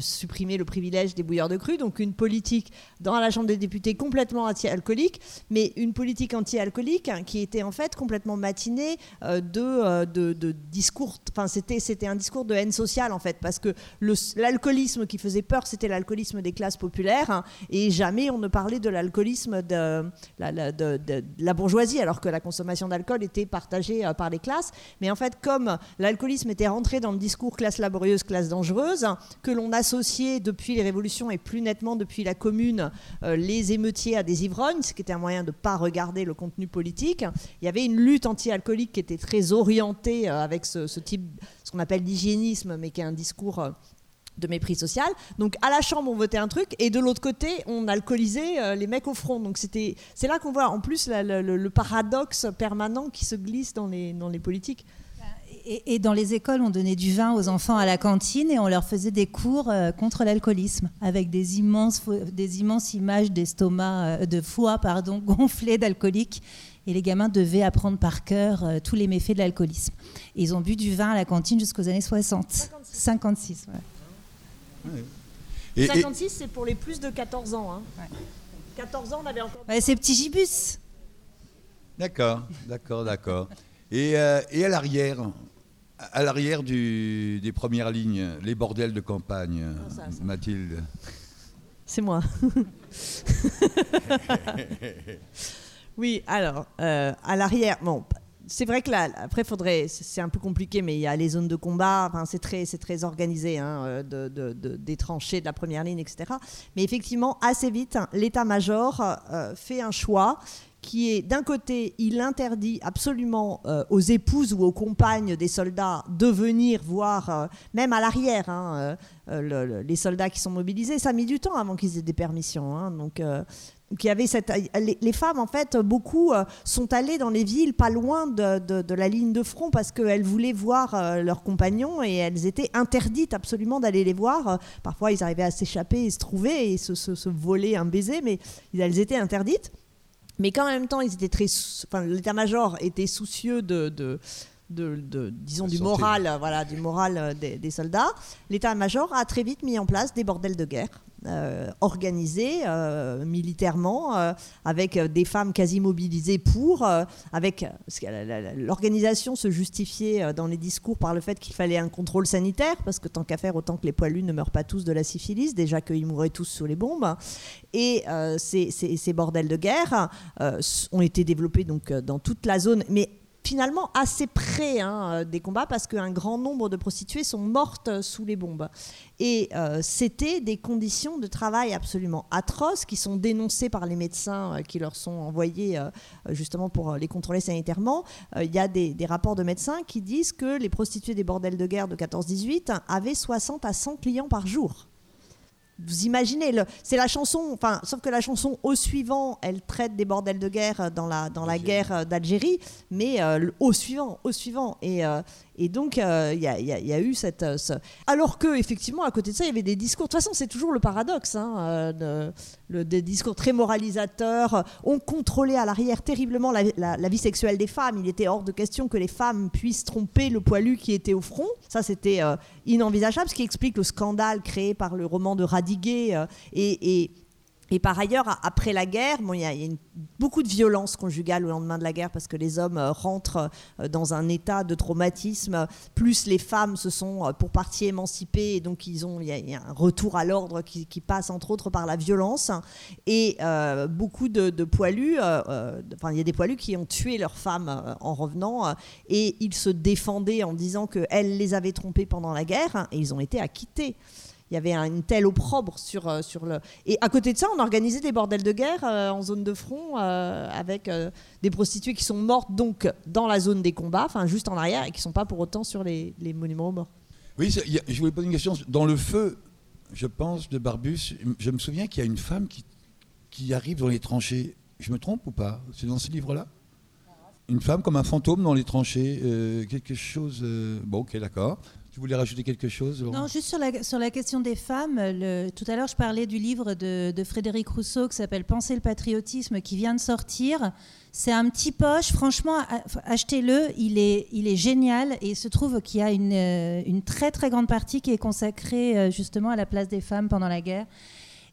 supprimait le privilège des bouilleurs de cru, donc une politique dans la Chambre des députés complètement anti-alcoolique, mais une politique anti-alcoolique hein, qui était en fait complètement matinée de, de, discours, enfin c'était, un discours de haine sociale en fait, parce que le- l'alcoolisme qui faisait peur, c'était l'alcoolisme des classes populaires, hein, et jamais on ne parlait de l'alcoolisme de la, bourgeoisie, alors que la consommation d'alcool était partagée euh, par les classes. Mais en fait, comme l'alcoolisme était rentré dans le discours classe laborieuse, classe dangereuse, que l'on associait depuis les révolutions et plus nettement depuis la commune euh, les émeutiers à des ivrognes, ce qui était un moyen de ne pas regarder le contenu politique. Il y avait une lutte anti-alcoolique qui était très orientée euh, avec ce, type, ce qu'on appelle l'hygiénisme, mais qui est un discours de mépris social. Donc à la Chambre, on votait un truc, et de l'autre côté, on alcoolisait euh, les mecs au front. Donc c'était, c'est là qu'on voit en plus la- le, le- le paradoxe permanent qui se glisse dans les, dans les politiques. Et, et dans les écoles, on donnait du vin aux enfants à la cantine et on leur faisait des cours euh, contre l'alcoolisme avec des immenses, des immenses images d'estomac, euh, de foie pardon, gonflés d'alcooliques. Et les gamins devaient apprendre par cœur euh, tous les méfaits de l'alcoolisme. Et ils ont bu du vin à la cantine jusqu'aux années 60. 56. ouais. Et- et- 56, c'est pour les plus de 14 ans. hein. 14 ans, on avait encore... Ouais, c'est petit gibus. D'accord, d'accord, d'accord. Et, euh, et à l'arrière, à l'arrière du- des premières lignes, les bordels de campagne, Ah, ça, ça. Mathilde. C'est moi. oui, alors, euh, à l'arrière, bon, c'est vrai que là, après, faudrait, c'est un peu compliqué, mais il y a les zones de combat, enfin, c'est très, c'est très organisé, hein, euh, de, de- de- des tranchées, de la première ligne, etc. Mais effectivement, assez vite, hein, l'état-major euh, fait un choix qui est d'un côté, il interdit absolument euh, aux épouses ou aux compagnes des soldats de venir voir, même à l'arrière, hein, le- le- les soldats qui sont mobilisés. Ça a mis du temps avant qu'ils aient des permissions. hein. donc, y avait cette, les, les femmes, en fait, beaucoup euh, sont allées dans les villes pas loin de, de- de la ligne de front parce qu'elles voulaient voir euh, leurs compagnons et elles étaient interdites absolument d'aller les voir. Parfois, ils arrivaient à s'échapper et se trouver et se, se- se voler un baiser, mais elles étaient interdites. Mais qu'en même temps, ils étaient très, enfin, l'état-major était soucieux de, de, de- de- disons, du moral, voilà, du moral euh, des, des soldats. L'état-major a très vite mis en place des bordels de guerre. Euh, euh, militairement, euh, avec euh, des femmes quasi mobilisées pour, avec l'organisation se justifiait dans les discours par le fait qu'il fallait un contrôle sanitaire, parce que tant qu'à faire, autant que les poilus ne meurent pas tous de la syphilis, déjà qu'ils mourraient tous sous les bombes. Et ces, ces- ces bordels de guerre ont été développés donc dans toute la zone, mais finalement assez près hein, euh, des combats parce qu'un grand nombre de prostituées sont mortes euh, sous les bombes. Et euh, c'était des conditions de travail absolument atroces qui sont dénoncées par les médecins qui leur sont envoyés justement pour les contrôler sanitairement. Il y a des, des rapports de médecins qui disent que les prostituées des bordels de guerre de 14-18 avaient 60 à 100 clients par jour. Vous imaginez, c'est la chanson, enfin, sauf que la chanson au suivant, elle traite des bordels de guerre dans la, dans la guerre euh, d'Algérie, mais euh, au suivant, au suivant. Et, euh, et donc, euh, il y, a, eu cette. euh, Alors que, effectivement, à côté de ça, il y avait des discours. De toute façon, c'est toujours le paradoxe, hein, euh, des discours très moralisateurs. On contrôlait à l'arrière terriblement la, vie sexuelle des femmes. Il était hors de question que les femmes puissent tromper le poilu qui était au front. Ça, c'était inenvisageable, ce qui explique le scandale créé par le roman de Radiguet et, et Et par ailleurs, après la guerre, bon, il y a, y a beaucoup de violence conjugale au lendemain de la guerre parce que les hommes euh, rentrent euh, dans un état de traumatisme, plus les femmes se sont euh, pour partie émancipées et donc il y, a, un retour à l'ordre qui, passe entre autres par la violence. Et beaucoup de, poilus, enfin il y a des poilus qui ont tué leurs femmes en revenant et ils se défendaient en disant qu'elles les avaient trompés pendant la guerre hein, et ils ont été acquittés. Il y avait un- une telle opprobre sur, euh, sur le. Et à côté de ça, on organisait des bordels de guerre euh, en zone de front euh, avec des prostituées qui sont mortes donc dans la zone des combats, enfin juste en arrière, et qui ne sont pas pour autant sur les, monuments aux morts. Oui, je voulais poser une question. Dans le feu, je pense, de Barbus, je me souviens qu'il y a une femme qui, qui arrive dans les tranchées. Je me trompe ou pas? C'est dans ce livre-là? Une femme comme un fantôme dans les tranchées. quelque chose. Bon, ok, d'accord. Tu voulais rajouter quelque chose Non, juste sur la, sur la question des femmes, tout à l'heure je parlais du livre de, de Frédéric Rousseau qui s'appelle Penser le patriotisme qui vient de sortir. C'est un petit poche, franchement, achetez-le, il est, il est génial et il se trouve qu'il y a une, euh, une très très grande partie qui est consacrée euh, justement à la place des femmes pendant la guerre.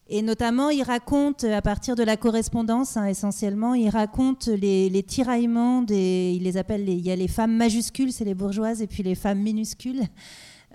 Et notamment, il raconte, à partir de la correspondance hein, essentiellement, il raconte les, tiraillements des. Il les appelle. les- il y a les femmes majuscules, c'est les bourgeoises, et puis les femmes minuscules.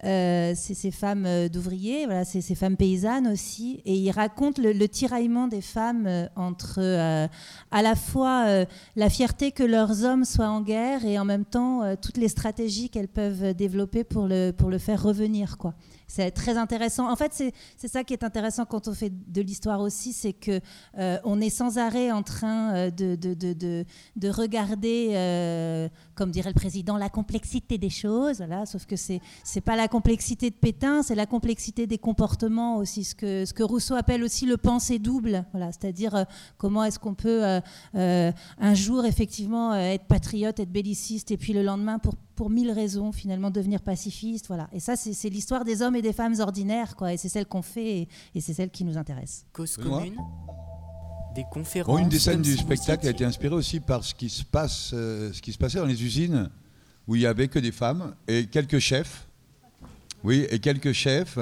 Euh, c'est ces femmes euh, d'ouvriers, voilà, c'est ces femmes paysannes aussi. Et il raconte le, le tiraillement des femmes euh, entre euh, à la fois euh, la fierté que leurs hommes soient en guerre et en même temps euh, toutes les stratégies qu'elles peuvent développer pour le, pour le faire revenir. Quoi. C'est très intéressant. En fait, c'est ça qui est intéressant quand on fait de l'histoire aussi, c'est que euh, on est sans arrêt en train euh, de, de, de, de, de regarder, euh, comme dirait le président, la complexité des choses. Voilà, sauf que c'est c'est pas la complexité de Pétain, c'est la complexité des comportements aussi, ce que, ce que Rousseau appelle aussi le pensée double. Voilà, c'est-à-dire comment est-ce qu'on peut un jour effectivement être patriote, être belliciste, et puis le lendemain pour pour mille raisons finalement devenir pacifiste. Voilà, et ça c'est c'est l'histoire des hommes et des femmes ordinaires, quoi. Et c'est celle qu'on fait, et, et c'est celle qui nous intéresse. Cause commune. Des conférences. Bon, une des scènes du spectacle a été inspirée aussi par ce qui se passe, euh, ce qui se passait dans les usines où il y avait que des femmes et quelques chefs. Oui, et quelques chefs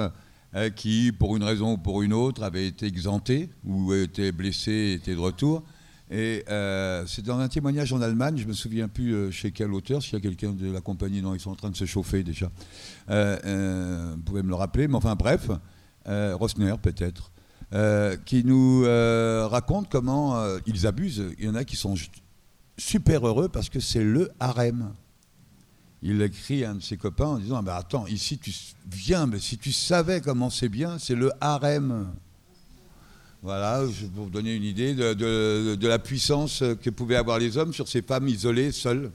euh, qui, pour une raison ou pour une autre, avaient été exemptés ou étaient blessés, étaient de retour. Et euh, c'est dans un témoignage en Allemagne, je me souviens plus euh, chez quel auteur, s'il y a quelqu'un de la compagnie, non, ils sont en train de se chauffer déjà. Euh, vous pouvez me le rappeler, mais enfin bref, Rosner peut-être, qui nous raconte comment ils abusent. Il y en a qui sont super heureux parce que c'est le harem. Il écrit à un de ses copains en disant ah ben Attends, ici tu viens, mais si tu savais comment c'est bien, c'est le harem. Voilà, pour vous donner une idée de- de la puissance que pouvaient avoir les hommes sur ces femmes isolées, seules.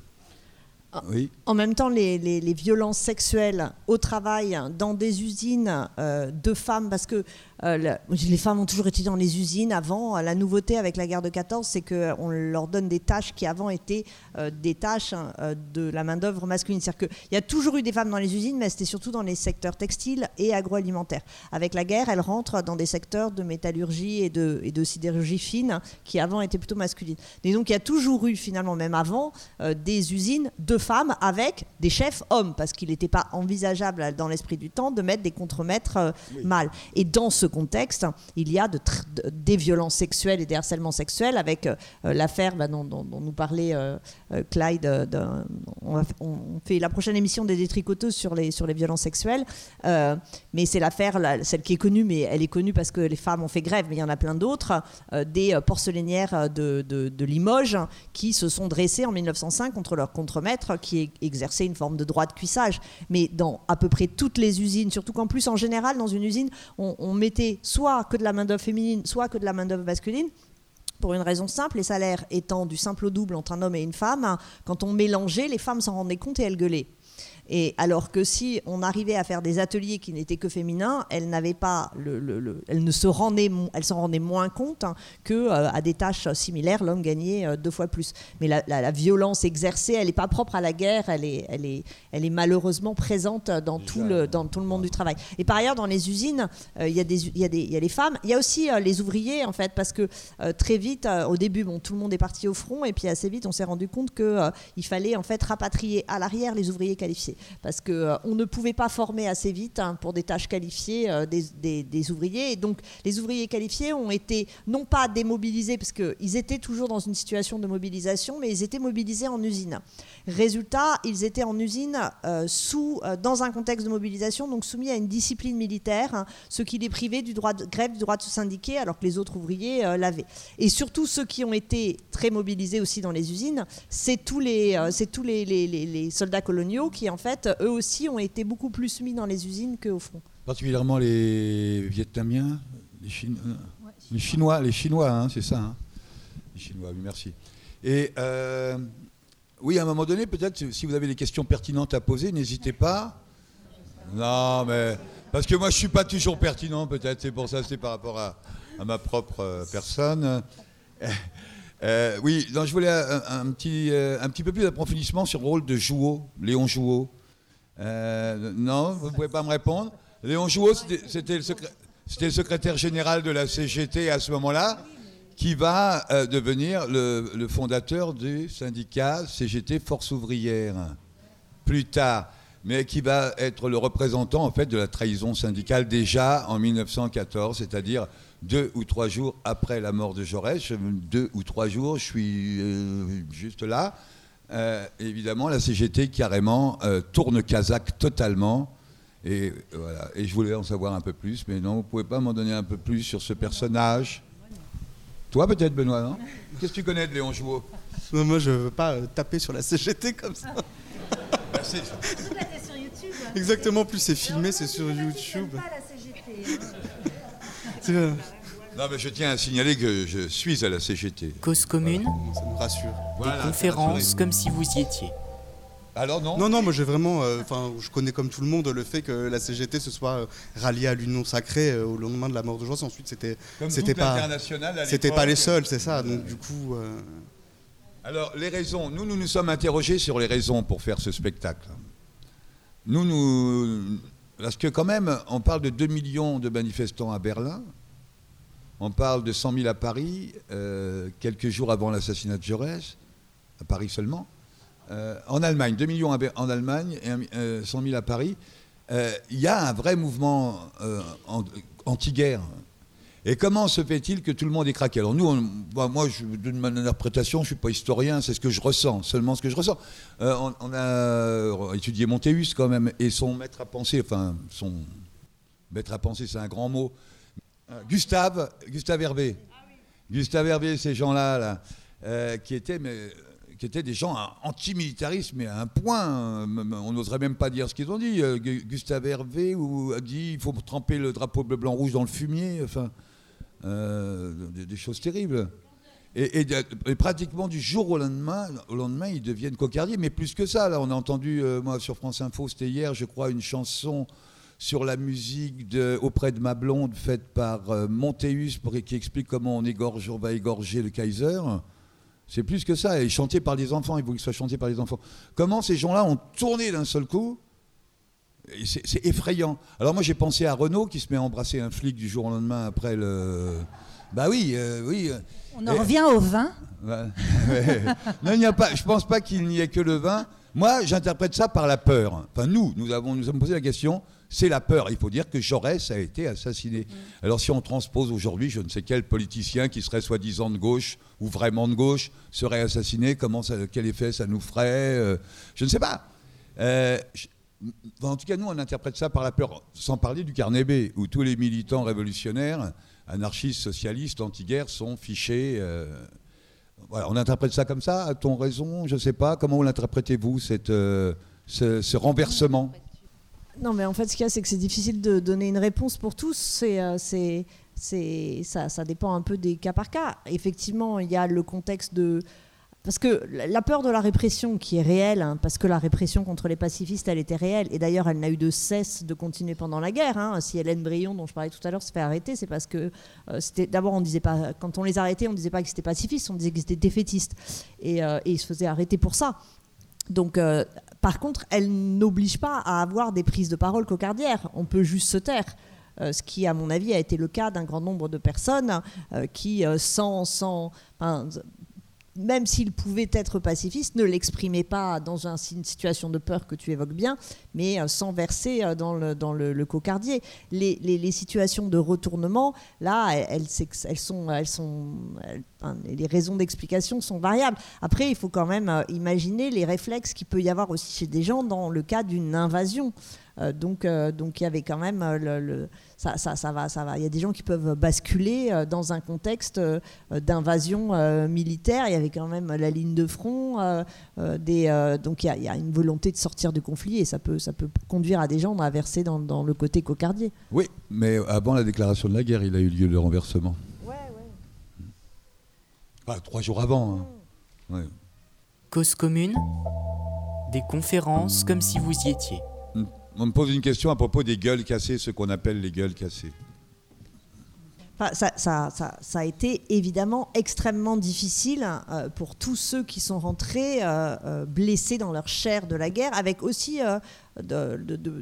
En même temps, les, violences sexuelles au travail, dans des usines euh, de femmes, parce que euh, les femmes ont toujours été dans les usines avant. La nouveauté avec la guerre de 14, c'est qu'on leur donne des tâches qui avant étaient euh, des tâches hein, de la main-d'œuvre masculine. C'est-à-dire qu'il y a toujours eu des femmes dans les usines, mais c'était surtout dans les secteurs textiles et agroalimentaires. Avec la guerre, elles rentrent dans des secteurs de métallurgie et de, et de sidérurgie fine qui avant étaient plutôt masculines. Et donc il y a toujours eu, finalement, même avant, des usines de femmes avec des chefs hommes, parce qu'il n'était pas envisageable dans l'esprit du temps de mettre des contremaîtres euh, mâles. Et dans ce contexte, il y a de tr- de- des violences sexuelles et des harcèlements sexuels, avec euh, l'affaire bah, dont, dont- dont nous parlait euh, Clyde. on, fait la prochaine émission des détricoteuses sur les, sur les violences sexuelles, mais c'est l'affaire, la- celle qui est connue, mais elle est connue parce que les femmes ont fait grève, mais il y en a plein d'autres, des porcelainières de Limoges qui se sont dressées en 1905 contre leur contremaître qui exerçait une forme de droit de cuissage. Mais dans à peu près toutes les usines, surtout qu'en plus, en général, dans une usine, on, on mettait soit que de la main-d'œuvre féminine, soit que de la main-d'œuvre masculine. Pour une raison simple, les salaires étant du simple au double entre un homme et une femme, quand on mélangeait, les femmes s'en rendaient compte et elles gueulaient. Et alors que si on arrivait à faire des ateliers qui n'étaient que féminins, elles n'avaient pas le, le- le- elles ne se rendaient, mo- elles s'en rendaient moins compte hein, que euh, à des tâches similaires, l'homme gagnait euh, deux fois plus. Mais la, la- la violence exercée, elle n'est pas propre à la guerre, elle est, elle est, elle est malheureusement présente dans tout le, dans tout le monde du travail. Et par ailleurs, dans les usines, euh, il y a des, il y a y les femmes, il y a aussi les ouvriers en fait, parce que très vite, au début, bon, tout le monde est parti au front, et puis assez vite, on s'est rendu compte que euh, il fallait en fait rapatrier à l'arrière les ouvriers qualifiés. Parce que on ne pouvait pas former assez vite hein, pour des tâches qualifiées des, des, ouvriers. Et donc les ouvriers qualifiés ont été non pas démobilisés parce qu'ils étaient toujours dans une situation de mobilisation, mais ils étaient mobilisés en usine. Résultat, ils étaient en usine sous, dans un contexte de mobilisation, donc soumis à une discipline militaire, hein, ce qui les privait du droit de grève, du droit de se syndiquer, alors que les autres ouvriers l'avaient. Et surtout ceux qui ont été très mobilisés aussi dans les usines, c'est tous les, euh, c'est tous les, les, soldats coloniaux qui, en fait, eux aussi ont été beaucoup plus mis dans les usines qu'au front. Particulièrement les Vietnamiens, les, les Chinois, les Chinois, hein, c'est ça. Hein. les Chinois, oui, merci. Et euh, oui, à un moment donné, peut-être, si vous avez des questions pertinentes à poser, n'hésitez pas. Non, mais parce que moi, je suis pas toujours pertinent, peut-être. C'est pour ça, c'est par rapport à, ma propre euh, personne. Euh, oui, je voulais un, petit, euh, un petit peu plus d'approfondissement sur le rôle de Jouot, Léon Jouot. non, vous ne pouvez pas me répondre. Léon Jouot, c'était le, secrétaire général de la CGT à ce moment-là, qui va devenir le, fondateur du syndicat CGT Force ouvrière plus tard, mais qui va être le représentant en fait de la trahison syndicale déjà en 1914, c'est-à-dire deux ou trois jours après la mort de Jaurès, deux ou trois jours, je suis euh, juste là. Euh, évidemment, la CGT carrément euh, tourne Kazakh totalement. Et, voilà. et je voulais en savoir un peu plus, mais non, vous ne pouvez pas m'en donner un peu plus sur ce personnage? Toi peut-être, Benoît, non Qu'est-ce que tu connais de Léon Jouot Moi, je ne veux pas taper sur la CGT comme ça. Merci. sur YouTube. Exactement, plus c'est filmé, c'est sur YouTube. Pas la CGT. Hein. Non, mais je tiens à signaler que je suis à la CGT. Cause commune. Ça me rassure. Des conférences comme si vous y étiez. Alors non Non, non, moi j'ai vraiment, euh, enfin, je connais comme tout le monde le fait que la CGT se soit euh, ralliée à l'Union sacrée euh, au lendemain de la mort de Joyce. Ensuite, c'était, c'était pas, c'était pas les seuls, c'est ça. Donc du coup. Alors les raisons, nous nous nous sommes interrogés sur les raisons pour faire ce spectacle. Nous nous, parce que quand même, on parle de 2 millions de manifestants à Berlin. On parle de 100 000 à Paris, quelques jours avant l'assassinat de Jaurès, à Paris seulement. Euh, en Allemagne, 2 millions en Allemagne et 100 000 euh, à Paris. Il y a un vrai mouvement anti-guerre. Et comment se fait-il que tout le monde est craqué? Alors nous, bah, moi, je donne ma interprétation, je ne suis pas historien, c'est ce que je ressens, seulement ce que je ressens. on, on, a étudié Montéus quand même, et son maître à penser, enfin, son maître à penser, c'est un grand mot, euh, Gustave, Gustave Hervé. Gustave Hervé, ces gens-là, là, euh, qui, étaient, mais, qui étaient des gens anti-militaristes, mais à un point, on n'oserait même pas dire ce qu'ils ont dit. Euh, Gustave Hervé a dit il faut tremper le drapeau bleu-blanc-rouge dans le fumier, enfin, des, choses terribles. Et, pratiquement du jour au lendemain, au lendemain, ils deviennent cocardiers. Mais plus que ça, là, on a entendu, moi, sur France Info, c'était hier, je crois, une chanson sur la musique auprès de ma blonde faite par euh, Montéus qui explique comment on, égorge, on va égorger le Kaiser. C'est plus que ça, et chanté par les enfants, il faut qu'il soit chanté par les enfants. Comment ces gens-là ont tourné d'un seul coup c'est effrayant. Alors moi j'ai pensé à Renault qui se met à embrasser un flic du jour au lendemain après le... Bah oui, euh, oui. On en revient au vin. non, il n'y a pas. Je pense pas qu'il n'y ait que le vin. Moi, j'interprète ça par la peur. Enfin, nous, nous avons, nous avons posé la question c'est la peur. Il faut dire que Jaurès a été assassiné. Mm. Alors si on transpose aujourd'hui, je ne sais quel politicien qui serait soi-disant de gauche ou vraiment de gauche serait assassiné, comment ça, quel effet ça nous ferait euh, Je ne sais pas. Euh, en tout cas, nous, on interprète ça par la peur, sans parler du carnet B, où tous les militants révolutionnaires, anarchistes, socialistes, anti-guerre, sont fichés. Euh, voilà, on interprète ça comme ça, a-t-on raison Je ne sais pas. Comment l'interprétez-vous, ce, ce renversement? Non, mais en fait, ce qu'il y a, c'est que c'est difficile de donner une réponse pour tous. C'est, euh, c'est, c'est, ça, ça dépend un peu des cas par cas. Effectivement, il y a le contexte de. Parce que la peur de la répression qui est réelle, hein, parce que la répression contre les pacifistes, elle était réelle, et d'ailleurs elle n'a eu de cesse de continuer pendant la guerre. Hein. Si Hélène Brion, dont je parlais tout à l'heure, se fait arrêter, c'est parce que euh, c'était d'abord on disait pas, quand on les arrêtait, on disait pas qu'ils étaient pacifistes, on disait qu'ils étaient défaitistes, et, euh, ils se faisaient arrêter pour ça. Donc, par contre, elle n'oblige pas à avoir des prises de parole cocardières. On peut juste se taire. Euh, ce qui, à mon avis, a été le cas d'un grand nombre de personnes euh, qui, sans, sans même s'il pouvait être pacifiste, ne l'exprimait pas dans un- une situation de peur que tu évoques bien, mais euh, sans verser euh, dans le, dans cocardier. Les, situations de retournement, là, elles, sont, elles sont, les raisons d'explication sont variables. Après, il faut quand même euh, imaginer les réflexes qu'il peut y avoir aussi chez des gens dans le cas d'une invasion. Euh, donc, euh, donc il y avait quand même euh, le, le- ça, ça, ça va, ça va. Il y a des gens qui peuvent basculer euh, dans un contexte euh, d'invasion euh, militaire. Il y avait quand même la ligne de front. euh, euh, des, euh, donc il y, a, il y a une volonté de sortir du conflit et ça peut, ça peut conduire à des gens à verser dans, dans le côté cocardier. Oui, mais avant la déclaration de la guerre, il a eu lieu le renversement. Enfin, trois jours avant. hein. Ouais. Cause commune, des conférences comme si vous y étiez. On me pose une question à propos des gueules cassées, ce qu'on appelle les gueules cassées. Ça, a été évidemment extrêmement difficile euh, pour tous ceux qui sont rentrés euh, euh, blessés dans leur chair de la guerre, avec aussi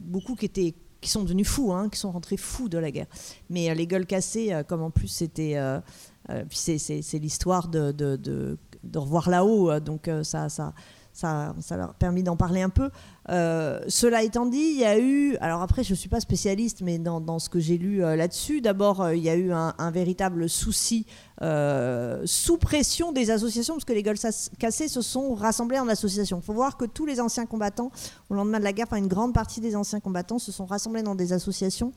beaucoup qui étaient qui sont devenus fous, hein, qui sont rentrés fous de la guerre. Mais les gueules cassées, comme en plus c'était, c'est, l'histoire de, revoir là-haut, donc ça leur a permis d'en parler un peu. Euh, cela étant dit, il y a eu, alors après je ne suis pas spécialiste, mais dans, ce que j'ai lu euh, là-dessus, d'abord euh, il y a eu un, véritable souci sous pression des associations, parce que les gueules cassées se sont rassemblés en association. Il faut voir que tous les anciens combattants, au lendemain de la guerre, enfin une grande partie des anciens combattants se sont rassemblés dans des associations,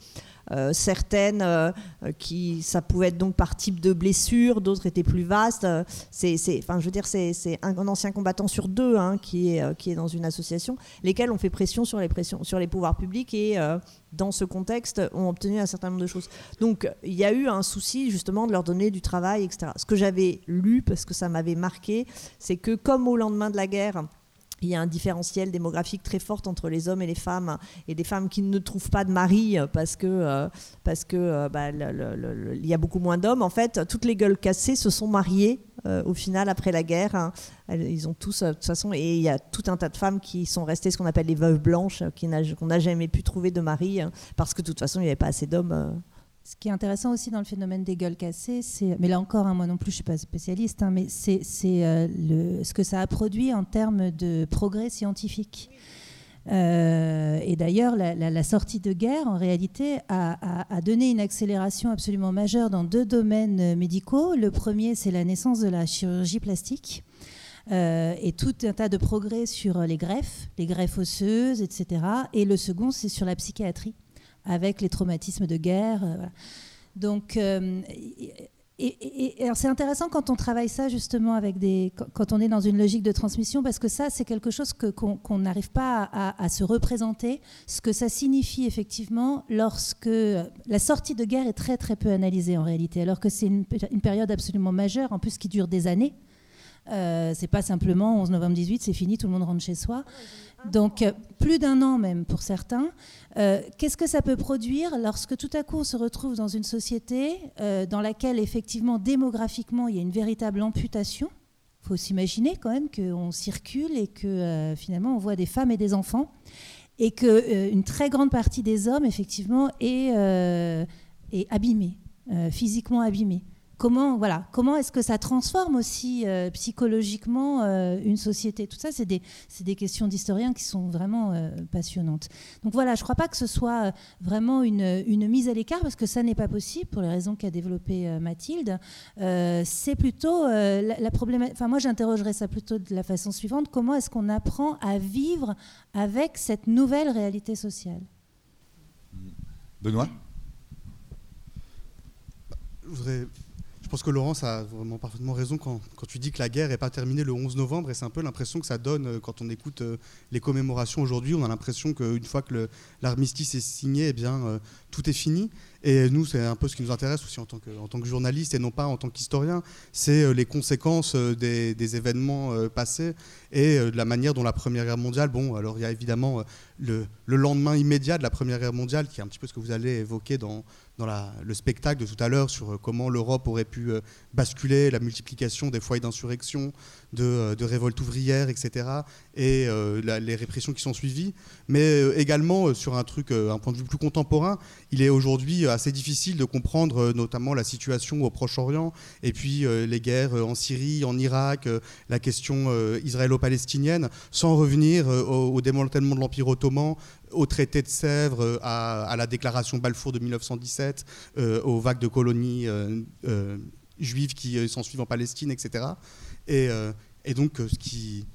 certaines qui, ça pouvait être donc par type de blessure, d'autres étaient plus vastes. C'est, enfin, je veux dire, c'est, un, ancien combattant sur deux hein, qui, est, qui est dans une association, lesquels ont fait pression sur les, pouvoirs publics et euh, dans ce contexte ont obtenu un certain nombre de choses. Donc il y a eu un souci justement de leur donner du travail, etc. Ce que j'avais lu, parce que ça m'avait marqué, c'est que comme au lendemain de la guerre, il y a un différentiel démographique très fort entre les hommes et les femmes, et des femmes qui ne trouvent pas de mari euh, parce que euh, parce que euh, bah, il y a beaucoup moins d'hommes. En fait, toutes les gueules cassées se sont mariées au final après la guerre. hein. Ils ont tous, de toute façon, et il y a tout un tas de femmes qui sont restées ce qu'on appelle les veuves blanches, qu'on n'a jamais pu trouver de mari euh, parce que de toute façon il n'y avait pas assez d'hommes. Ce qui est intéressant aussi dans le phénomène des gueules cassées, c'est, mais là encore, hein, moi non plus, je suis pas spécialiste, hein, mais c'est, euh, ce que ça a produit en termes de progrès scientifique. Euh, et d'ailleurs, la, sortie de guerre, en réalité, a donné une accélération absolument majeure dans deux domaines euh, médicaux. Le premier, c'est la naissance de la chirurgie plastique. euh, et tout un tas de progrès sur les greffes, les greffes osseuses, etc. Et le second, c'est sur la psychiatrie avec les traumatismes de guerre. euh. Donc, euh, et, et- c'est intéressant quand on travaille ça justement avec des, quand- on est dans une logique de transmission, parce que ça, c'est quelque chose qu'on n'arrive pas à, se représenter, ce que ça signifie effectivement lorsque la sortie de guerre est très très peu analysée en réalité, alors que c'est une période absolument majeure, en plus qui dure des années. Euh, c'est pas simplement 11 novembre 18, c'est fini, tout le monde rentre chez soi. Donc euh, plus d'un an même pour certains. Euh, Qu'est-ce que ça peut produire lorsque tout à coup on se retrouve dans une société euh, dans laquelle effectivement démographiquement il y a une véritable amputation? Il faut s'imaginer quand même qu'on circule et que finalement on voit des femmes et des enfants et que une très grande partie des hommes effectivement est, est abîmée, physiquement abîmée. Comment, voilà, comment est-ce que ça transforme aussi euh, psychologiquement euh, une société? Tout ça, c'est des, c'est des questions d'historiens qui sont vraiment euh, passionnantes. Donc voilà, je ne crois pas que ce soit vraiment une, une mise à l'écart, parce que ça n'est pas possible, pour les raisons qu'a développées euh, Mathilde. Euh, c'est plutôt euh, la, la problématique. Enfin, moi, j'interrogerais ça plutôt de la façon suivante comment est-ce qu'on apprend à vivre avec cette nouvelle réalité sociale? Benoît? Je, voudrais- pense que Laurence a vraiment parfaitement raison quand, tu dis que la guerre n'est pas terminée le 11 novembre, et c'est un peu l'impression que ça donne euh, quand on écoute euh, les commémorations aujourd'hui. On a l'impression qu'une fois que l'armistice est signé, eh bien, euh, tout est fini. Et nous, c'est un peu ce qui nous intéresse aussi en tant que, journaliste et non pas en tant qu'historien, c'est les conséquences des, événements passés et de la manière dont la Première Guerre mondiale, bon, alors il y a évidemment le lendemain immédiat de la Première Guerre mondiale, qui est un petit peu ce que vous allez évoquer dans, dans le spectacle de tout à l'heure sur euh, comment l'Europe aurait pu euh, basculer, la multiplication des foyers d'insurrection, de, euh, révoltes ouvrières, etc., et les répressions qui sont suivies, mais également sur un truc, un point de vue plus contemporain, il est aujourd'hui assez difficile de comprendre notamment la situation au Proche-Orient et puis les guerres en Syrie, en Irak, la question israélo-palestinienne, sans revenir au, démantèlement de l'Empire ottoman, au traité de Sèvres, à, la déclaration Balfour de 1917, aux vagues de colonies juives qui s'en suivent en Palestine, etc. Et, donc, ce qui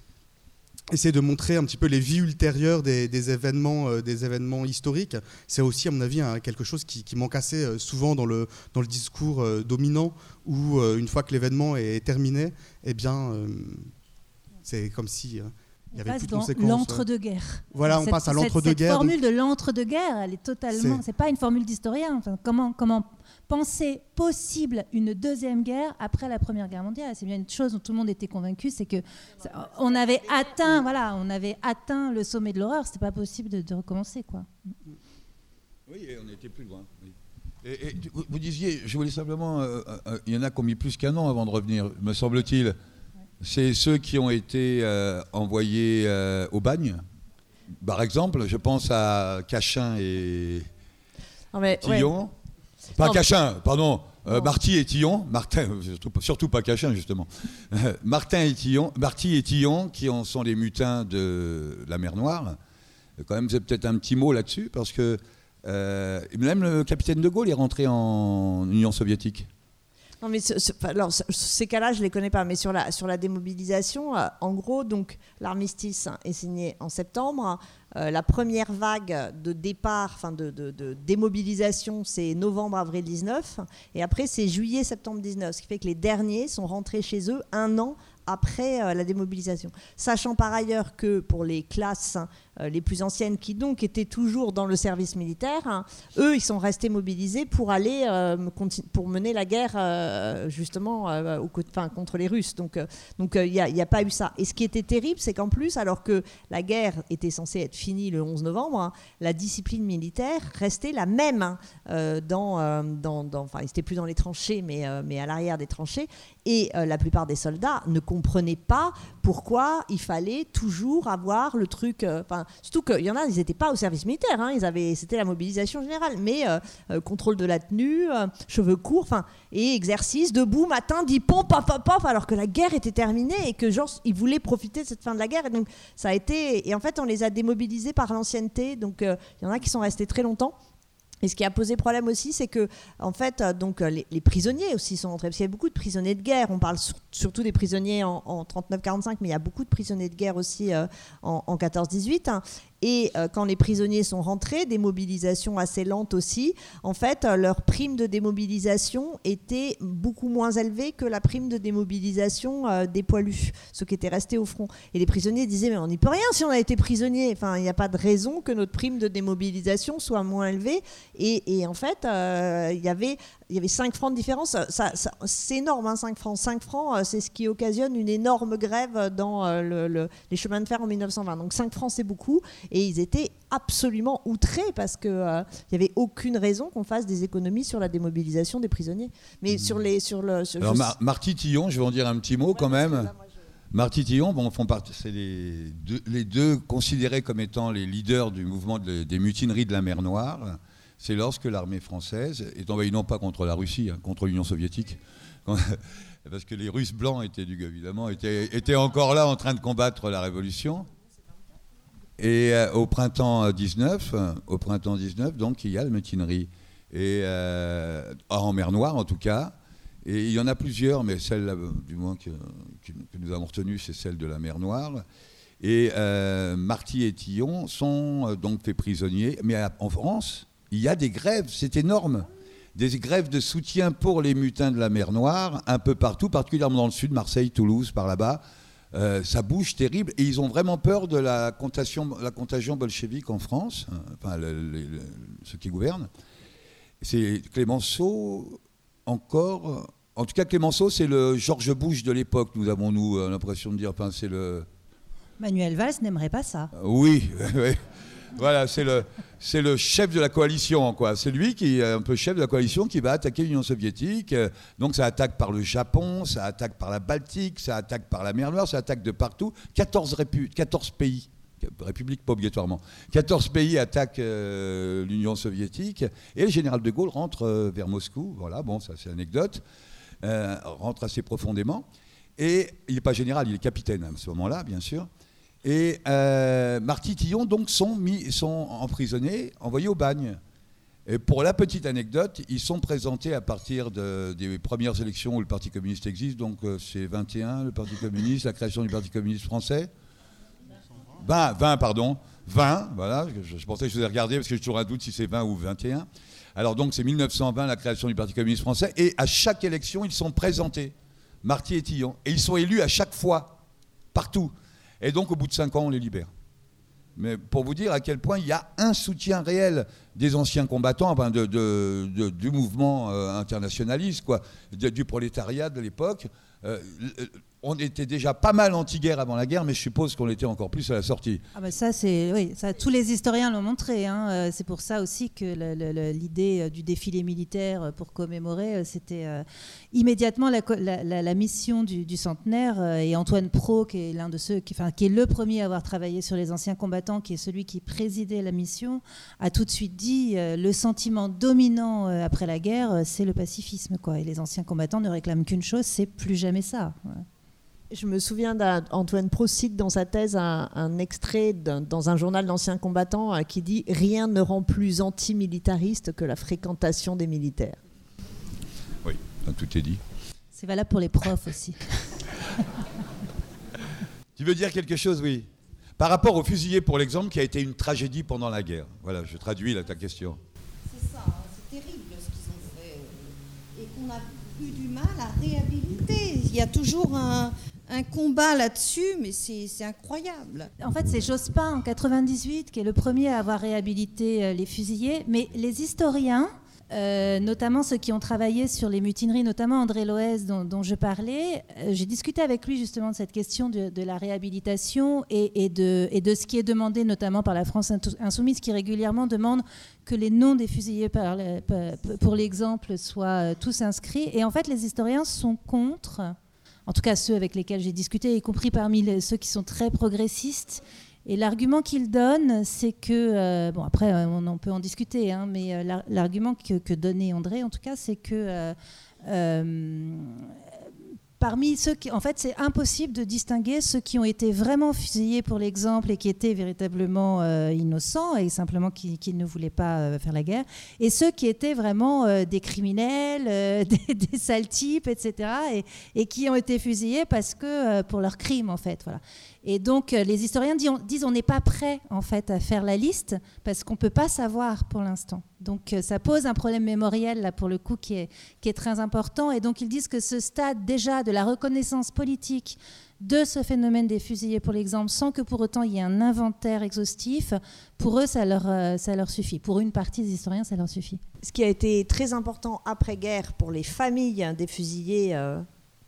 essayer de montrer un petit peu les vies ultérieures des, événements, euh, des événements historiques. C'est aussi, à mon avis, quelque chose qui, manque assez euh, souvent dans le, discours euh, dominant, où une fois que l'événement est terminé, eh bien, c'est comme si il y avait plus de conséquences. L'entre-deux-guerres. Voilà, on passe à l'entre-deux-guerres. Cette formule de l'entre-deux-guerres, elle est totalement. C'est pas une formule d'historien. Enfin, comment, comment penser possible une deuxième guerre après la Première Guerre mondiale? C'est bien une chose dont tout le monde était convaincu, c'est que on avait atteint, voilà, on avait atteint le sommet de l'horreur. C'était pas possible de, recommencer, quoi. Oui, on était plus loin. Et, vous disiez, je voulais simplement, euh, euh, il y en a qui ont mis plus qu'un an avant de revenir, me semble-t-il. C'est ceux qui ont été euh, envoyés euh, au bagne. Par exemple, je pense à Cachin et Tillon. Pas Cachin, pardon. Euh, Marty et Tillon, Martin, surtout, pas Cachin justement. Martin et Tillon, Marty et Tillon, qui en sont les mutins de la mer Noire. Quand même, c'est peut-être un petit mot là-dessus, parce que même le capitaine de Gaulle est rentré en Union soviétique. Non, mais alors, ces cas-là, je ne les connais pas, mais sur la, sur la démobilisation, euh, en gros, donc l'armistice est signé en septembre. Euh, la première vague de départ, enfin de, de, démobilisation, c'est novembre-avril 19. Et après, c'est juillet-septembre 19. Ce qui fait que les derniers sont rentrés chez eux un an après euh, la démobilisation. Sachant par ailleurs que pour les classes euh, les plus anciennes qui donc étaient toujours dans le service militaire, hein, eux, ils sont restés mobilisés pour aller euh, pour mener la guerre justement au, enfin, contre les Russes. Donc donc il n'y a, pas eu ça. Et ce qui était terrible, c'est qu'en plus, alors que la guerre était censée être finie le 11 novembre, hein, la discipline militaire restait la même hein, dans, dans, dans, enfin, ils n'étaient plus dans les tranchées, mais, mais à l'arrière des tranchées. Et la plupart des soldats ne comprenaient pas pourquoi il fallait toujours avoir le truc. Euh, surtout qu'il y en a, ils n'étaient pas au service militaire. Hein, ils avaient, c'était la mobilisation générale, mais euh, euh, contrôle de la tenue, cheveux courts, enfin, et exercice debout matin, dit pom, paf, paf, paf, alors que la guerre était terminée et que genre ils voulaient profiter de cette fin de la guerre. Et donc ça a été, et en fait, on les a démobilisés par l'ancienneté. Donc il y en a qui sont restés très longtemps. Et ce qui a posé problème aussi, c'est que, en fait, euh, donc, euh, les, prisonniers aussi sont entrés, parce qu'il y a beaucoup de prisonniers de guerre. On parle surtout des prisonniers en, 39-45, mais il y a beaucoup de prisonniers de guerre aussi euh, en, en 14-18. Et euh, quand les prisonniers sont rentrés, des mobilisations assez lentes aussi, en fait, euh, leur prime de démobilisation était beaucoup moins élevée que la prime de démobilisation euh, des poilus, ceux qui étaient restés au front. Et les prisonniers disaient, mais on n'y peut rien si on a été prisonnier. Enfin, il n'y a pas de raison que notre prime de démobilisation soit moins élevée. Et, et en fait, il y avait il y avait 5 francs de différence. Ça, c'est énorme, hein, 5 francs. 5 francs, euh, c'est ce qui occasionne une énorme grève dans euh, les chemins de fer en 1920. Donc 5 francs, c'est beaucoup. Et ils étaient absolument outrés parce qu'il euh, n'y avait aucune raison qu'on fasse des économies sur la démobilisation des prisonniers. Mais mmh. sur les. Sur le, Alors, Marty Tillon, je vais en dire un petit mot quand même. Marty Tillon, bon, font partie, c'est les deux, les deux, considérés comme étant les leaders du mouvement des mutineries de la mer Noire c'est lorsque l'armée française est envahie non pas contre la Russie, hein, contre l'Union soviétique, parce que les Russes blancs étaient, évidemment, étaient, encore là en train de combattre la révolution. Et euh, au printemps 19, au printemps 19, donc il y a la mutinerie et euh, en mer Noire en tout cas. Et il y en a plusieurs, mais celle du moins que, nous avons retenue, c'est celle de la mer Noire. Et euh, Marty et Tillon sont donc faits prisonniers, mais en France, il y a des grèves, c'est énorme. Des grèves de soutien pour les mutins de la mer Noire, un peu partout, particulièrement dans le sud, Marseille, Toulouse, par là-bas. Euh, ça bouge terrible et ils ont vraiment peur de la contagion, la contagion bolchevique en France, hein, enfin ceux qui gouvernent. C'est Clémenceau encore. En tout cas, Clémenceau, c'est le George Bush de l'époque, nous avons nous euh, l'impression de dire. Enfin, c'est le. Manuel Valls n'aimerait pas ça. oui, oui. Voilà, c'est le, c'est le chef de la coalition, quoi. C'est lui qui est un peu chef de la coalition qui va attaquer l'Union soviétique. Donc ça attaque par le Japon, ça attaque par la Baltique, ça attaque par la mer Noire, ça attaque de partout. 14, 14 pays. république pas obligatoirement. 14 pays attaquent euh, l'Union soviétique et le général de Gaulle rentre euh, vers Moscou. Voilà, bon, ça c'est anecdote. Euh, rentre assez profondément. Et il n'est pas général, il est capitaine à ce moment-là, bien sûr. Et Marty Tillon, donc, sont, mis, sont emprisonnés, envoyés au bagne. Et pour la petite anecdote, ils sont présentés à partir des premières élections où le Parti communiste existe, donc c'est 21, le Parti communiste, la création du Parti communiste français. 20, 20 pardon, 20, voilà, je, pensais que je vous ai regardé parce que j'ai toujours un doute si c'est 20 ou 21. Alors donc c'est 1920 la création du Parti communiste français et à chaque élection ils sont présentés, Marty et Tillon, et ils sont élus à chaque fois, partout. Et donc au bout de 5 ans on les libère. Mais pour vous dire à quel point il y a un soutien réel des anciens combattants, du mouvement euh, internationaliste, quoi, du prolétariat de l'époque. Euh, on était déjà pas mal anti-guerre avant la guerre, mais je suppose qu'on était encore plus à la sortie. Ah bah ça, c'est oui, ça, tous les historiens l'ont montré. Hein. Euh, c'est pour ça aussi que l'idée euh, du défilé militaire euh, pour commémorer, c'était immédiatement la, mission du, centenaire. et Antoine Pro, qui est l'un de ceux, enfin, qui est le premier à avoir travaillé sur les anciens combattants, qui est celui qui présidait la mission, a tout de suite dit le sentiment dominant après la guerre, c'est le pacifisme, quoi. Et les anciens combattants ne réclament qu'une chose, c'est plus jamais ça. Je me souviens d'Antoine Procide dans sa thèse un, extrait dans un journal d'anciens combattants euh, qui dit Rien ne rend plus antimilitariste que la fréquentation des militaires. Oui, tout est dit. C'est valable pour les profs aussi. tu veux dire quelque chose, oui? Par rapport au fusillé, pour l'exemple, qui a été une tragédie pendant la guerre. Voilà, je traduis là ta question. C'est ça, hein, c'est terrible ce qu'ils ont fait. Euh, et qu'on a eu du mal à réhabiliter. Il y a toujours un, un combat là-dessus, mais c'est incroyable. En fait, c'est Jospin en 98 qui est le premier à avoir réhabilité euh, les fusillés, mais les historiens, euh, notamment ceux qui ont travaillé sur les mutineries, notamment André Loès dont, je parlais, euh, j'ai discuté avec lui justement de cette question de, la réhabilitation et, de, et, de, ce qui est demandé notamment par la France insoumise qui régulièrement demande que les noms des fusillés par, pour l'exemple soient tous inscrits. Et en fait, les historiens sont contre en tout cas ceux avec lesquels j'ai discuté, y compris parmi ceux qui sont très progressistes. Et l'argument qu'ils donnent, c'est que, euh, bon après euh, on, peut en discuter, hein, mais euh, l'argument que, donnait André en tout cas, c'est que parmi ceux qui, en fait, c'est impossible de distinguer ceux qui ont été vraiment fusillés pour l'exemple et qui étaient véritablement euh, innocents et simplement qui, ne voulaient pas euh, faire la guerre, et ceux qui étaient vraiment euh, des criminels, des, des, sales types, etc., et, et, qui ont été fusillés parce que pour leurs crimes, en fait, voilà. Et donc, les historiens disent on n'est pas prêt, en fait, à faire la liste parce qu'on ne peut pas savoir pour l'instant. Donc euh, ça pose un problème mémoriel, là, pour le coup, qui est, très important. Et donc ils disent que ce stade déjà de la reconnaissance politique de ce phénomène des fusillés, pour l'exemple, sans que pour autant il y ait un inventaire exhaustif, pour eux, ça leur, euh, suffit. Pour une partie des historiens, ça leur suffit. Ce qui a été très important après-guerre pour les familles des fusillés, euh,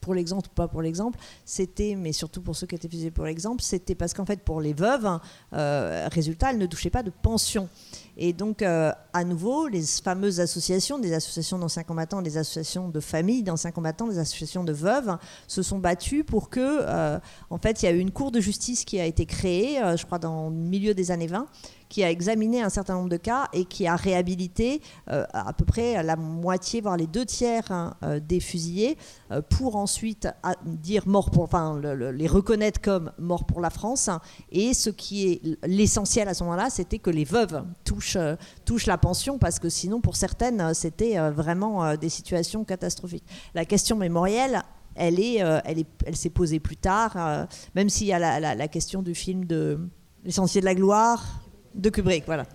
pour l'exemple ou pas pour l'exemple, c'était, mais surtout pour ceux qui étaient fusillés pour l'exemple, c'était parce qu'en fait, pour les veuves, résultat, elles ne touchaient pas de pension. Et donc, euh, à nouveau, les fameuses associations, des associations d'anciens combattants, des associations de familles d'anciens combattants, des associations de veuves, se sont battues pour que, euh, en fait, il y a eu une cour de justice qui a été créée, euh, je crois, dans le milieu des années 20, qui a examiné un certain nombre de cas et qui a réhabilité euh, à peu près la moitié, voire les deux tiers hein, euh, des fusillés, euh, pour ensuite dire mort pour, enfin, les reconnaître comme morts pour la France. Et ce qui est l'essentiel à ce moment-là, c'était que les veuves touchent, la pension, parce que sinon, pour certaines, c'était vraiment des situations catastrophiques. La question mémorielle, elle est, elle s'est posée plus tard, même s'il y a la, la, question du film de L'essentiel de la gloire, de Kubrick, voilà.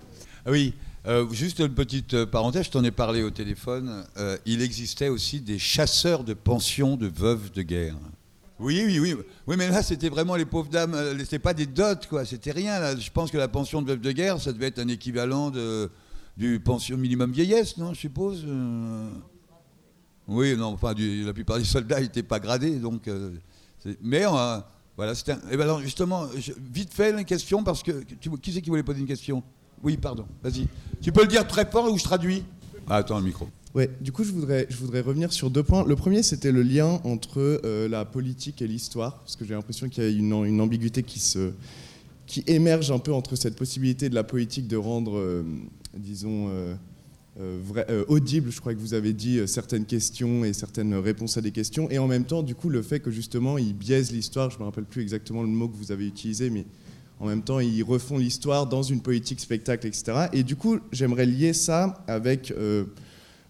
Ah oui, euh, juste une petite euh, parenthèse, je t'en ai parlé au téléphone. Euh, il existait aussi des chasseurs de pensions de veuves de guerre. Oui, oui, oui. Oui, mais là, c'était vraiment les pauvres dames. C'était pas des dots, quoi. C'était rien. Je pense que la pension de veuve de guerre, ça devait être un équivalent du pension minimum vieillesse, non, je suppose Oui, non, enfin, la plupart des soldats n'étaient pas gradés, donc. mais voilà, c'était. Et ben alors justement, vite fait une question parce que qui c'est qui voulait poser une question? Oui, pardon. Vas-y. Tu peux le dire très fort ou je traduis? Ah, Attends le micro. Ouais, du coup, je voudrais, je voudrais revenir sur deux points. Le premier, c'était le lien entre euh, la politique et l'histoire, parce que j'ai l'impression qu'il y a une, une, ambiguïté qui se, qui émerge un peu entre cette possibilité de la politique de rendre, euh, disons, euh, vrai- euh, audible, je crois que vous avez dit, euh, certaines questions et certaines réponses à des questions, et en même temps, du coup, le fait que justement, ils biaisent l'histoire, je ne me rappelle plus exactement le mot que vous avez utilisé, mais en même temps, ils refont l'histoire dans une politique spectacle, etc. Et du coup, j'aimerais lier ça avec euh,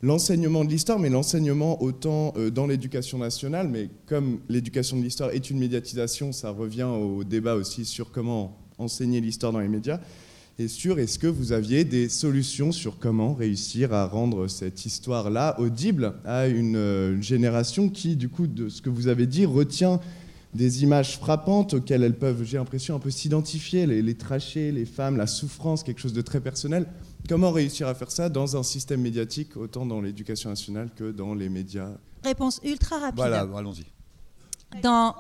l'enseignement de l'histoire, mais l'enseignement autant euh, dans l'éducation nationale, mais comme l'éducation de l'histoire est une médiatisation, ça revient au débat aussi sur comment enseigner l'histoire dans les médias. Et sur est-ce que vous aviez des solutions sur comment réussir à rendre cette histoire-là audible à une, euh, une génération qui, du coup, de ce que vous avez dit, retient des images frappantes auxquelles elles peuvent, j'ai l'impression, un peu s'identifier, les, les trachées, les femmes, la souffrance, quelque chose de très personnel. Comment réussir à faire ça dans un système médiatique, autant dans l'éducation nationale que dans les médias? Réponse ultra rapide. Voilà, allons-y. Dans,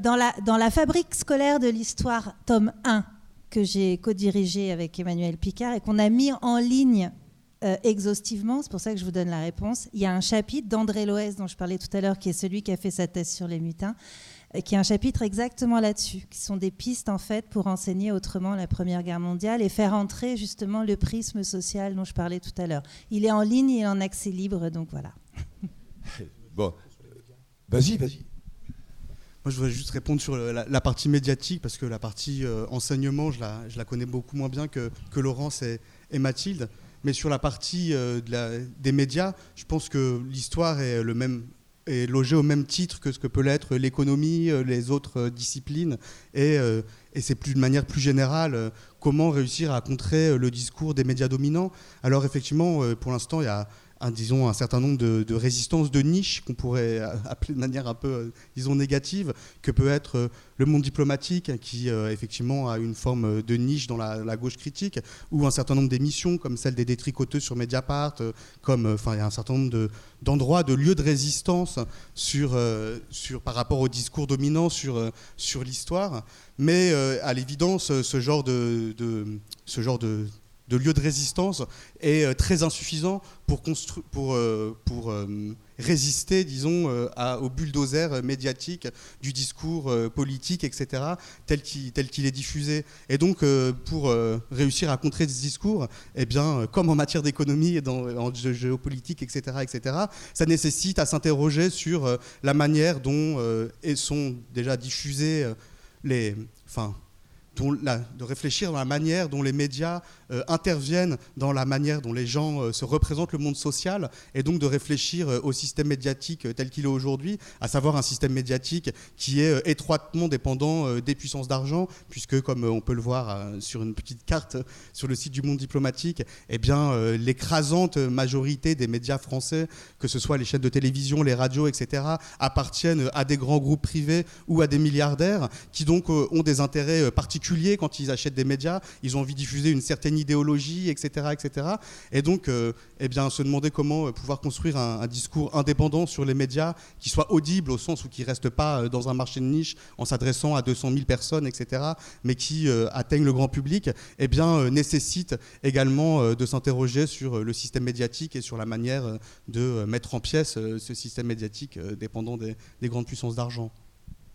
dans, la, dans la fabrique scolaire de l'histoire, tome 1, que j'ai co-dirigé avec Emmanuel Picard et qu'on a mis en ligne euh, exhaustivement, c'est pour ça que je vous donne la réponse, il y a un chapitre d'André Loès dont je parlais tout à l'heure, qui est celui qui a fait sa thèse sur les mutins, euh, qui est un chapitre exactement là-dessus, qui sont des pistes en fait pour enseigner autrement la Première Guerre mondiale et faire entrer justement le prisme social dont je parlais tout à l'heure. Il est en ligne, il est en accès libre, donc voilà. Bon, vas-y, vas-y. Moi, je voudrais juste répondre sur la, la partie médiatique, parce que la partie euh, enseignement, je la, je la connais beaucoup moins bien que, que Laurence et, Mathilde. Mais sur la partie euh, des médias, je pense que l'histoire est, est logée au même titre que ce que peut l'être l'économie, euh, les autres euh, disciplines. Et, euh, c'est de manière plus générale euh, comment réussir à contrer euh, le discours des médias dominants. Alors effectivement, euh, pour l'instant, il y a un, disons, un certain nombre de, résistances de niche qu'on pourrait appeler de manière un peu, euh, disons, négative, que peut être euh, le monde diplomatique, qui euh, effectivement a une forme de niche dans la, gauche critique, ou un certain nombre d'émissions comme celle des détricoteux sur Mediapart, comme, enfin, il y a un certain nombre de- d'endroits, de, lieux de résistance sur, sur, par rapport au discours dominant sur, sur l'histoire. Mais à l'évidence, ce genre de- ce genre de, de lieu de résistance est euh, très insuffisant pour, pour, euh, pour euh, résister, disons, à- au bulldozer médiatique du discours politique, etc., tel qu'il est diffusé. Et donc, pour réussir à contrer ce discours, eh bien, comme en matière d'économie et dans, en gé- géopolitique, etc., etc., ça nécessite à s'interroger sur la manière dont et sont déjà diffusés les... Enfin, de réfléchir dans la manière dont les médias euh, interviennent dans la manière dont les gens euh, se représentent le monde social, et donc de réfléchir euh, au système médiatique tel qu'il est aujourd'hui, à savoir un système médiatique qui est étroitement dépendant des puissances d'argent, puisque comme on peut le voir sur une petite carte sur le site du Monde diplomatique, eh bien l'écrasante majorité des médias français, que ce soit les chaînes de télévision, les radios, etc., appartiennent à des grands groupes privés ou à des milliardaires qui donc ont des intérêts particuliers quand ils achètent des médias. Ils ont envie de diffuser une certaine idéologie, etc., etc. Et donc, euh, eh bien, se demander comment euh, pouvoir construire un, discours indépendant sur les médias qui soit audible au sens où qui reste pas euh, dans un marché de niche en s'adressant à 200 000 personnes, etc., mais qui atteignent le grand public, eh bien, nécessite également de s'interroger sur le système médiatique et sur la manière de mettre en pièces euh, ce système médiatique dépendant des, des grandes puissances d'argent.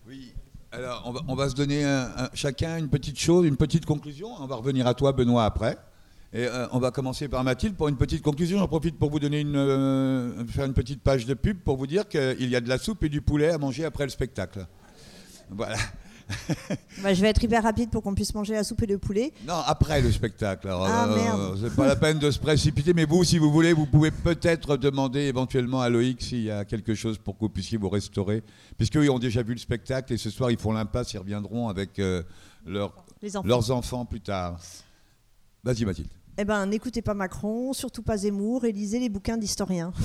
Oui. Alors, on va, se donner un- chacun une petite chose, une petite conclusion. On va revenir à toi, Benoît, après. Et euh, on va commencer par Mathilde pour une petite conclusion. J'en profite pour vous donner une, euh, faire une petite page de pub pour vous dire qu'il y a de la soupe et du poulet à manger après le spectacle. Voilà. Bah, je vais être hyper rapide pour qu'on puisse manger la soupe et le poulet. Non, après le spectacle. Alors, Ah, euh, merde. c'est pas la peine de se précipiter, mais vous, si vous voulez, vous pouvez peut-être demander éventuellement à Loïc s'il y a quelque chose pour que vous puissiez vous restaurer. Puisqu'eux, ils ont déjà vu le spectacle et ce soir, ils font l'impasse, ils reviendront avec euh, leurs- Les enfants. leurs enfants plus tard. Vas-y, Mathilde. Eh ben, n'écoutez pas Macron, surtout pas Zemmour, et lisez les bouquins d'historiens.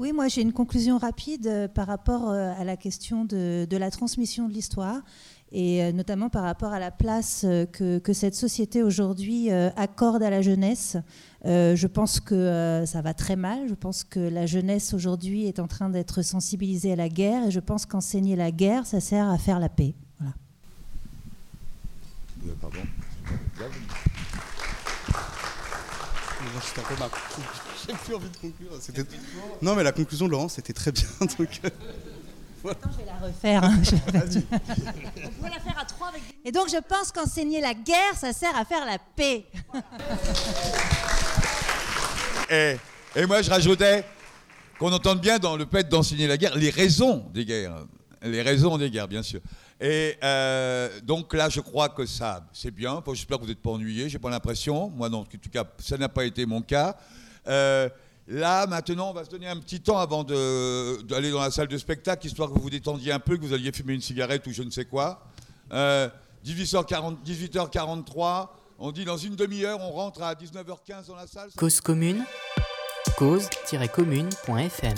Oui, moi j'ai une conclusion rapide euh, par rapport euh, à la question de, de la transmission de l'histoire et euh, notamment par rapport à la place que, que cette société aujourd'hui accorde à la jeunesse. Euh, je pense que euh, ça va très mal. Je pense que la jeunesse aujourd'hui est en train d'être sensibilisée à la guerre et je pense qu'enseigner la guerre, ça sert à faire la paix. Voilà. Pardon. J'ai plus envie de conclure. C'était- Non, mais la conclusion de Laurent, c'était très bien. Donc, euh, Attends, je vais la refaire. hein, On pourrait la faire à trois avec Et donc, je pense qu'enseigner la guerre, ça sert à faire la paix. Et, et moi, je rajoutais qu'on entende bien dans le fait d'enseigner la guerre les raisons des guerres. Les raisons des guerres, bien sûr. Et euh, donc là, je crois que ça, c'est bien. J'espère que vous n'êtes pas ennuyés. J'ai pas l'impression. Moi, non, en tout cas, ça n'a pas été mon cas. Euh, là, maintenant, on va se donner un petit temps avant d'aller dans la salle de spectacle, histoire que vous vous détendiez un peu, que vous alliez fumer une cigarette ou je ne sais quoi. Euh, 18h40 18h43. On dit dans une demi-heure, on rentre à 19h15 dans la salle. Cause commune, cause-commune.fm.